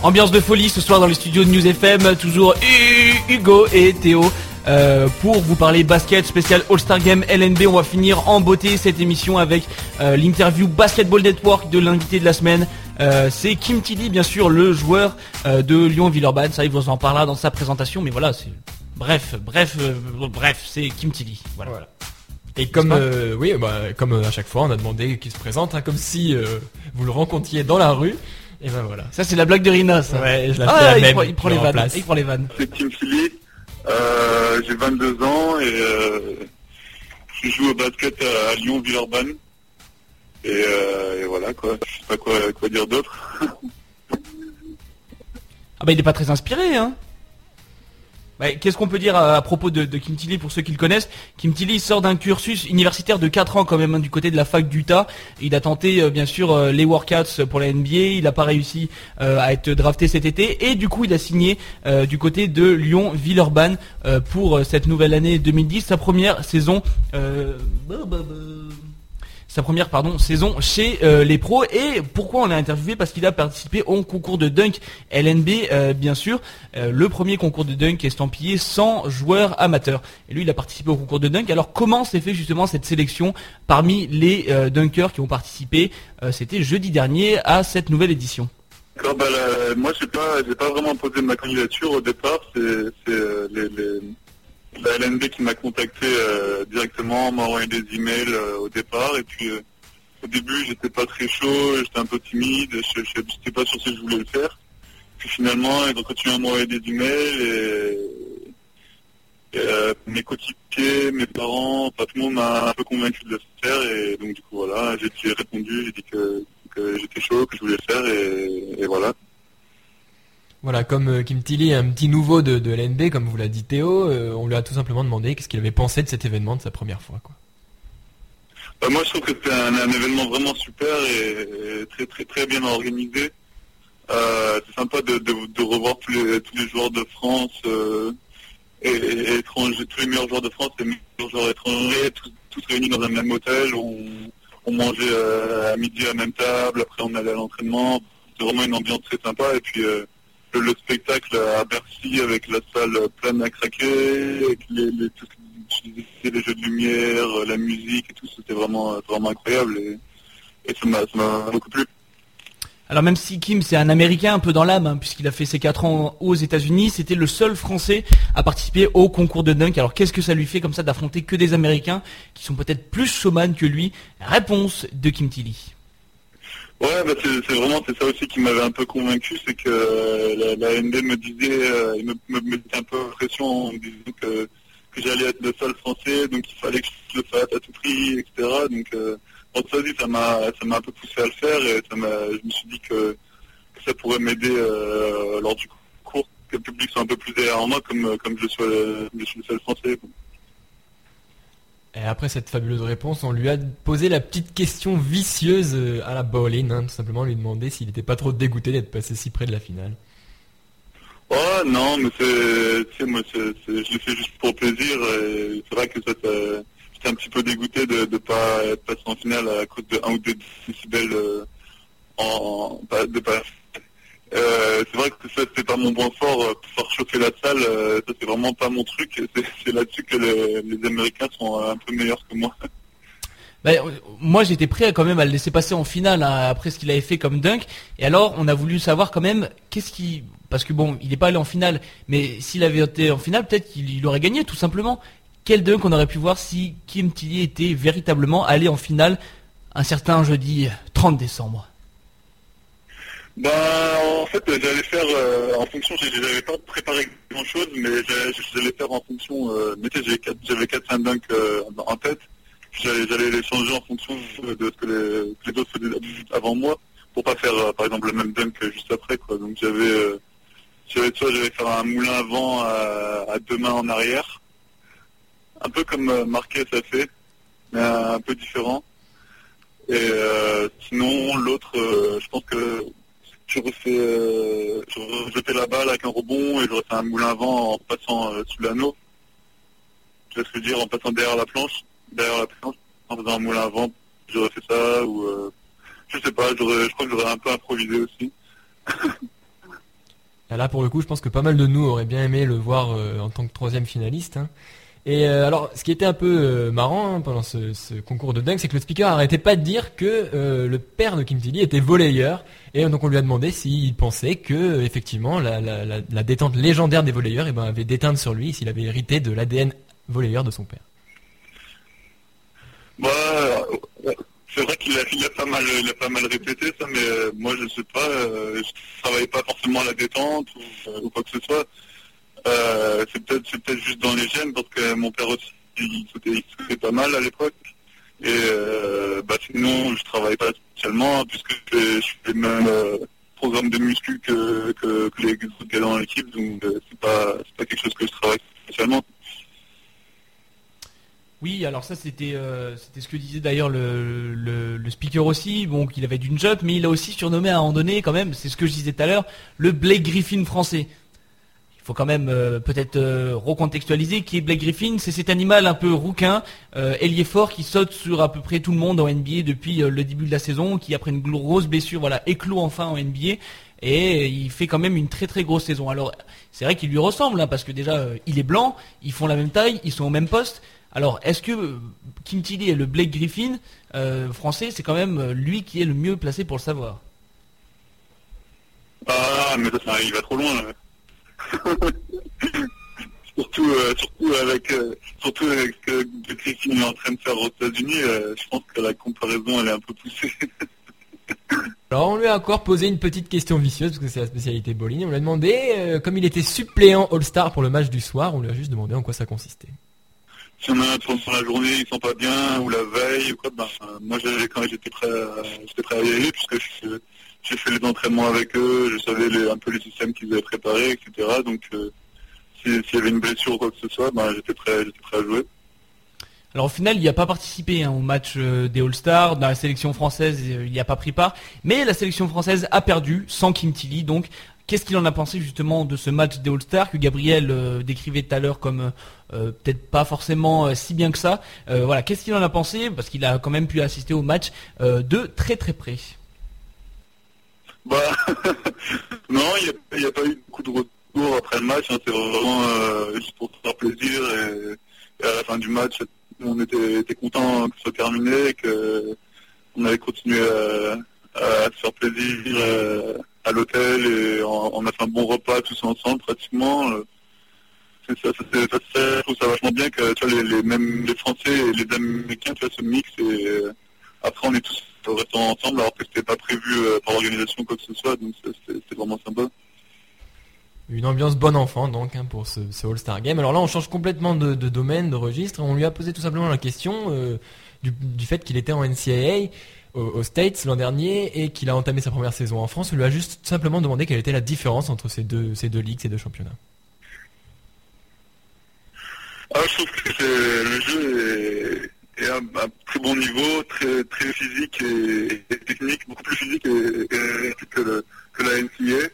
Ambiance de folie ce soir dans les studios de News FM, toujours Hu- Hugo et Théo. euh, pour vous parler basket spécial All-Star Game LNB, on va finir en beauté cette émission avec euh, l'interview Basketball Network de l'invité de la semaine. Euh, c'est Kim Tilly, bien sûr, le joueur de Lyon-Villeurbanne. Ça, il vous en parlera dans sa présentation, mais voilà, c'est bref, bref, bref, c'est Kim Tilly. Voilà. Et comme euh, oui, bah, comme à chaque fois, on a demandé qu'il se présente, hein, comme si euh, vous le rencontriez dans la rue. Et ben voilà. Ça, c'est la blague de Rina, ça. Ouais, je la Ah, fais la il même. prend- il prend je les le vannes. Il prend les vannes. C'est Tim Philly, euh, j'ai 22 ans et euh, je joue au basket à, à Lyon, Villeurbanne. Et, euh, et voilà quoi, je sais pas quoi, quoi dire d'autre. [laughs] Ah bah il est pas très inspiré hein. Bah, Qu'est-ce qu'on peut dire à, à propos de, Kim Tilly pour ceux qui le connaissent? Kim Tilly sort d'un cursus universitaire de 4 ans quand même hein, du côté de la fac d'Utah. Il a tenté euh, bien sûr euh, les workouts pour la NBA, il n'a pas réussi euh, à être drafté cet été et du coup il a signé euh, du côté de Lyon-Villeurbanne euh, pour euh, cette nouvelle année 2010, sa première saison. euh, bah, bah, sa première pardon saison chez euh, les pros. Et pourquoi on l'a interviewé? Parce qu'il a participé au concours de dunk LNB euh, bien sûr. Euh, le premier concours de dunk estampillé sans joueurs amateurs et lui il a participé au concours de dunk. Alors comment s'est fait justement cette sélection parmi les dunkers qui ont participé? C'était jeudi dernier à cette nouvelle édition. Bah, moi j'ai pas j'ai pas vraiment posé ma candidature au départ, c'est les- la LNB qui m'a contacté euh, directement, m'a envoyé des emails euh, au départ et puis euh, au début j'étais pas très chaud, j'étais un peu timide, je j'étais pas sûr si je voulais le faire. Puis finalement ils ont continué à m'envoyer des emails et, mes coéquipiers, mes parents, enfin, tout le monde m'a un peu convaincu de le faire et donc du coup voilà, j'ai répondu, j'ai dit que, j'étais chaud, que je voulais le faire et voilà. Voilà, comme euh, Kim Tilly est un petit nouveau de, LNB, comme vous l'a dit Théo, euh, on lui a tout simplement demandé qu'est-ce qu'il avait pensé de cet événement de sa première fois. Quoi. Bah, moi, je trouve que c'était un, événement vraiment super et, très très très bien organisé. C'est sympa de, revoir tous les, tous les joueurs de France et, étrangers, tous les meilleurs joueurs de France et les meilleurs joueurs étrangers, tous, tous réunis dans un même hôtel. On, mangeait à midi à la même table, après on allait à l'entraînement. C'est vraiment une ambiance très sympa et puis le, le spectacle à Bercy avec la salle pleine à craquer, avec les, jeux de lumière, euh, la musique et tout, c'était vraiment, euh, incroyable et, et ça m'a ça m'a beaucoup plu. Alors même si Kim c'est un Américain un peu dans l'âme, hein, puisqu'il a fait ses 4 ans aux États-Unis, c'était le seul Français à participer au concours de dunk. Alors qu'est-ce que ça lui fait comme ça d'affronter que des Américains qui sont peut-être plus showman que lui? Réponse de Kim Tilly. Ouais, bah c'est vraiment c'est ça aussi qui m'avait un peu convaincu, c'est que euh, la, NB me disait, euh, me, me mettait un peu pression en me disant que, que j'allais être le seul français, donc il fallait que je le fasse à tout prix, etc. Donc euh, ça ça m'a ça m'a un peu poussé à le faire et ça je me suis dit que, ça pourrait m'aider euh, lors du cours, que le public soit un peu plus derrière moi, comme comme je je suis le seul français. Et après cette fabuleuse réponse, on lui a posé la petite question vicieuse euh, à la bowling, hein, tout simplement lui demander s'il n'était pas trop dégoûté d'être passé si près de la finale. Oh non, mais c'est, moi, je le fais juste pour plaisir. C'est vrai que ça, j'étais un petit peu dégoûté de ne pas être passé en finale à cause de un ou deux décibels euh, en, de pas. Euh, c'est vrai que ça, c'est pas mon point fort. euh, Pouvoir chauffer la salle, euh, ça, c'est vraiment pas mon truc. C'est, là-dessus que le- les Américains sont un peu meilleurs que moi. Bah, euh, moi j'étais prêt quand même à le laisser passer en finale hein, après ce qu'il avait fait comme dunk. Et alors on a voulu savoir quand même qu'est-ce qui... Parce que bon, il n'est pas allé en finale, mais s'il avait été en finale, peut-être qu'il il aurait gagné tout simplement. Quel dunk on aurait pu voir si Kim Tilly était véritablement allé en finale un certain jeudi 30 décembre? Bah, en fait, j'allais faire euh, en fonction, j'ai- j'avais pas préparé grand chose, mais j'allais faire en fonction, euh, tu j'avais quatre- j'avais 4-5 dunks euh, en tête, j'allais les changer en fonction de ce que les, les autres faisaient avant moi, pour pas faire, euh, par exemple, le même dunk juste après, quoi. Donc j'avais, euh, j'avais, soit j'allais faire un moulin avant à, deux mains en arrière, un peu comme Marquez a fait, mais un, peu différent. Et sinon, l'autre, je pense que j'aurais fait, euh, la balle avec un rebond et j'aurais fait un moulin avant en passant euh, sous l'anneau. Tu vois ce que je veux dire, en passant derrière la planche, derrière la planche, en faisant un moulin avant, j'aurais fait ça ou euh, je sais pas, je crois que j'aurais un peu improvisé aussi. [laughs] Là, pour le coup, je pense que pas mal de nous auraient bien aimé le voir euh, en tant que troisième finaliste. hein. Et euh, alors, ce qui était un peu euh, marrant hein, pendant ce, concours de dunk, c'est que le speaker arrêtait pas de dire que euh, le père de Kim Tilly était volleyeur. Et donc, on lui a demandé s'il pensait que, effectivement, la, la- la- détente légendaire des volleyeurs eh ben, avait déteinte sur lui, s'il avait hérité de l'ADN volleyeur de son père. Bah, c'est vrai qu'il a, pas mal, il a pas mal répété ça, mais moi je sais pas, je travaillais pas forcément à la détente ou quoi que ce soit. Euh, c'est peut-être, peut-être juste dans les gènes parce que mon père aussi, il sautait, pas mal à l'époque. Et euh, bah sinon, je travaille pas spécialement puisque je fais, le même euh, programme de muscu que, les autres gars dans l'équipe, donc euh, c'est pas, pas quelque chose que je travaille spécialement. Oui, alors ça c'était euh, c'était ce que disait d'ailleurs le, le, le speaker aussi, bon qu'il avait d'une jump, mais il a aussi surnommé à un moment donné quand même, c'est ce que je disais tout à l'heure, le Blake Griffin français. Il faut quand même euh, peut-être euh, recontextualiser qui est Blake Griffin, c'est cet animal un peu rouquin, euh, ailier fort qui saute sur à peu près tout le monde en NBA depuis le début de la saison, qui après une grosse blessure, voilà, éclot enfin en NBA. Et il fait quand même une très très grosse saison. Alors c'est vrai qu'il lui ressemble, hein, parce que déjà il est blanc, ils font la même taille, ils sont au même poste. Alors, est-ce que Kim Tilly et le Blake Griffin français, c'est quand même lui qui est le mieux placé pour le savoir? Ah, mais ça il va trop loin. là. [laughs] surtout, euh, surtout avec, euh, surtout avec ce que Blake Griffin est en train de faire aux États-Unis, euh, je pense que la comparaison elle est un peu poussée. [laughs] Alors on lui a encore posé une petite question vicieuse parce que c'est la spécialité bowling. On lui a demandé, euh, comme il était suppléant All-Star pour le match du soir, on lui a juste demandé en quoi ça consistait. si on a un sur la journée, ils sont pas bien, ou la veille, ou quoi, ben, euh, moi j'avais quand j'étais prêt, à, j'étais prêt à y aller, puisque je- j'ai fait les entraînements avec eux, je savais un peu les systèmes qu'ils avaient préparés, etc. Donc, euh, si- s'il y avait une blessure ou quoi que ce soit, ben, j'étais prêt, prêt à jouer. Alors au final, il n'y a pas participé hein, au match euh, des All-Stars, dans la sélection française, euh, il n'y a pas pris part, mais la sélection française a perdu sans Kim Tilly, donc qu'est-ce qu'il en a pensé justement de ce match des All-Stars que Gabriel euh, décrivait tout à l'heure comme peut-être pas forcément si bien que ça? Voilà, qu'est-ce qu'il en a pensé? Parce qu'il a quand même pu assister au match de très très près. Bah, [laughs] non, il n'y a, pas eu beaucoup de retour après le match. hein. C'est vraiment euh, juste pour faire plaisir et, à la fin du match, on était, content que ce soit terminé, et que on avait continué à, à se faire plaisir euh, à l'hôtel et on, a fait un bon repas tous ensemble pratiquement. ça, ça, ça, je trouve ça vachement bien que tu vois, les, les, même les Français et les Américains se mixent et euh, après on est tous au restaurant ensemble alors que c'était pas prévu euh, par l'organisation quoi que ce soit donc c'est vraiment sympa. Une ambiance bon enfant donc hein, pour ce, ce All-Star Game. Alors là on change complètement de, de domaine, de registre. On lui a posé tout simplement la question euh, du, du fait qu'il était en NCAA au- aux States l'an dernier et qu'il a entamé sa première saison en France. On lui a juste simplement demandé quelle était la différence entre ces deux, ces deux ligues, ces deux championnats. Ah, je trouve que le jeu est, est à très bon niveau, très, très physique et, et technique, beaucoup plus physique et, et que, le, que la NCA.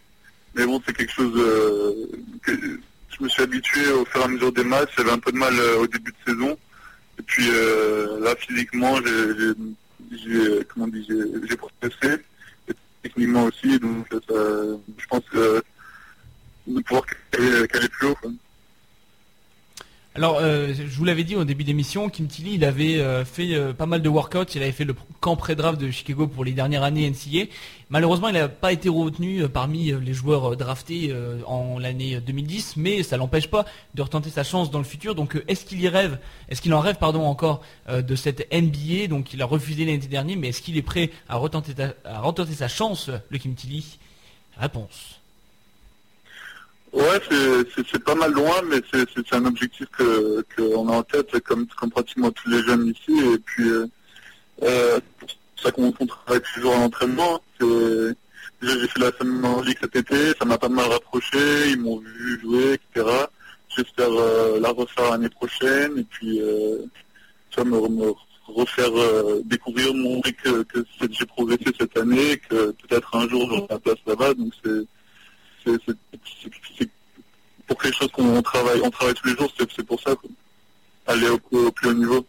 Mais bon, c'est quelque chose euh, que je me suis habitué au fur et à mesure des matchs. J'avais un peu de mal euh, au début de saison. Et puis euh, là, physiquement, j'ai, comment j'ai, progressé. Et techniquement aussi. Donc, je pense que de pouvoir caler, caler plus haut. Alors, euh, je vous l'avais dit au début d'émission, Kim Tilly, il avait euh, fait euh, pas mal de workouts. Il avait fait le camp pré-draft de Chicago pour les dernières années NCA. Malheureusement, il n'a pas été retenu parmi les joueurs draftés en l'année 2010, mais ça l'empêche pas de retenter sa chance dans le futur. Donc, est-ce qu'il y rêve Est-ce qu'il en rêve, pardon, encore de cette NBA Donc, il a refusé l'année dernière, mais est-ce qu'il est prêt à retenter, à retenter sa chance, le Kim Tilly? Réponse. Ouais, c'est- c'est c'est pas mal loin, mais c'est c'est- c'est un objectif que qu'on a en tête, comme, comme pratiquement tous les jeunes ici. Et puis, euh, euh, c'est pour ça qu'on travaille toujours à l'entraînement. C'est- j'ai fait la semaine Ligue cet été, ça m'a pas mal rapproché, ils m'ont vu jouer, etc. J'espère euh, la refaire l'année prochaine, et puis, euh, vois, me, me refaire euh, découvrir, montrer que, que c'est- j'ai progressé cette année, que peut-être un jour j'aurai la place là-bas. Donc, c'est c'est pour quelque chose qu'on travaille, on travaille tous les jours, c'est pour ça. quoi. Aller au, au plus haut niveau.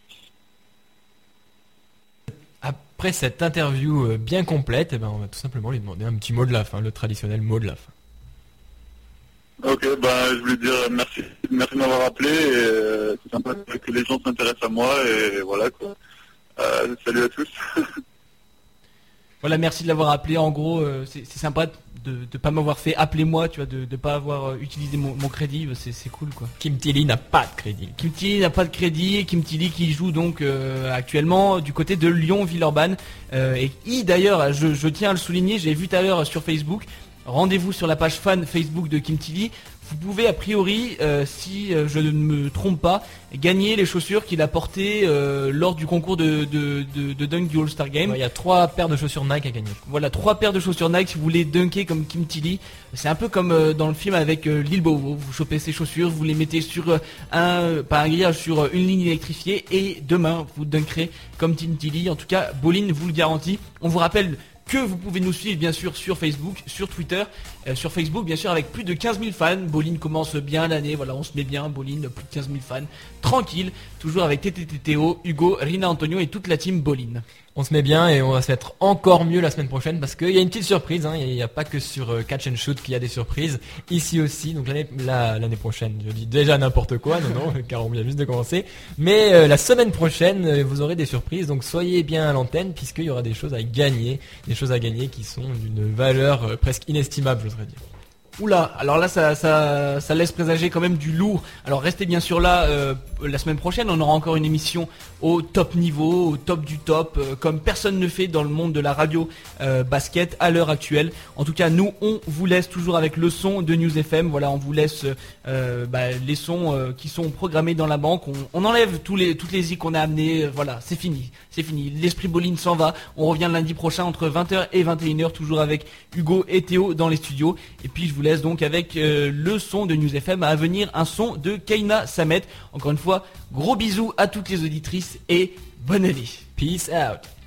Après cette interview euh, bien complète, eh ben, on va tout simplement lui demander un petit mot de la fin, le traditionnel mot de la fin. Ok, bah, je voulais dire merci, merci de m'avoir appelé. euh, C'est sympa que les gens s'intéressent à moi et voilà quoi. Euh, salut à tous. [laughs] Voilà, merci de l'avoir appelé. En gros, euh, c'est sympa de ne pas m'avoir fait appeler moi, tu vois, de ne pas avoir euh, utilisé mon, mon crédit. C'est c'est cool, quoi. Kim Tilly n'a pas de crédit. Kim Tilly n'a pas de crédit. Kim Tilly qui joue donc euh, actuellement du côté de Lyon-Villeurbanne. Euh, et qui, d'ailleurs, je, je tiens à le souligner, j'ai vu tout à l'heure sur Facebook. Rendez-vous sur la page fan Facebook de Kim Tilly. Vous pouvez a priori, euh, si euh, je ne me trompe pas, gagner les chaussures qu'il a portées euh, lors du concours de, de, de, de dunk du All-Star Game. Ouais, Il y a trois paires de chaussures Nike à gagner. Voilà, trois paires de chaussures Nike si vous voulez dunker comme Kim Tilly. C'est un peu comme euh, dans le film avec euh, Lil Bow. Vous chopez ces chaussures, vous les mettez sur euh, un, pas un grillage, sur une ligne électrifiée et demain vous dunkerez comme Kim Tilly. En tout cas, Bolin vous le garantit. On vous rappelle que vous pouvez nous suivre bien sûr sur Facebook, sur Twitter, euh, sur Facebook bien sûr avec plus de 15 000 fans. Bolin commence bien l'année, voilà on se met bien, Bolin plus de 15 000 fans, tranquille, toujours avec TTTTO, Hugo, Rina Antonio et toute la team Bolin. On se met bien et on va se mettre encore mieux la semaine prochaine parce qu'il y a une petite surprise. hein. Il n'y a, pas que sur euh, Catch and Shoot qu'il y a des surprises. Ici aussi, donc l'année la- l'année prochaine, je dis déjà n'importe quoi, non, non, [laughs] car on vient juste de commencer. Mais euh, la semaine prochaine, euh, vous aurez des surprises. Donc soyez bien à l'antenne puisqu'il y aura des choses à gagner. Des choses à gagner qui sont d'une valeur presque inestimable, j'oserais dire. Oula, alors là ça, ça, ça laisse présager quand même du lourd. Alors restez bien sûr là euh, la semaine prochaine, on aura encore une émission au top niveau, au top du top, euh, comme personne ne fait dans le monde de la radio euh, basket à l'heure actuelle. En tout cas, nous on vous laisse toujours avec le son de News FM. Voilà, on vous laisse bah, les sons qui sont programmés dans la banque. On, on enlève tous les toutes les i qu'on a amenées. Voilà, c'est fini, c'est fini. L'esprit Boline s'en va. On revient lundi prochain entre 20h et 21h, toujours avec Hugo et Théo dans les studios. Et puis je vous laisse donc avec euh, le son de News FM à venir, un son de Kaina Samet. Encore une fois, gros bisous à toutes les auditrices et bonne année. Peace out.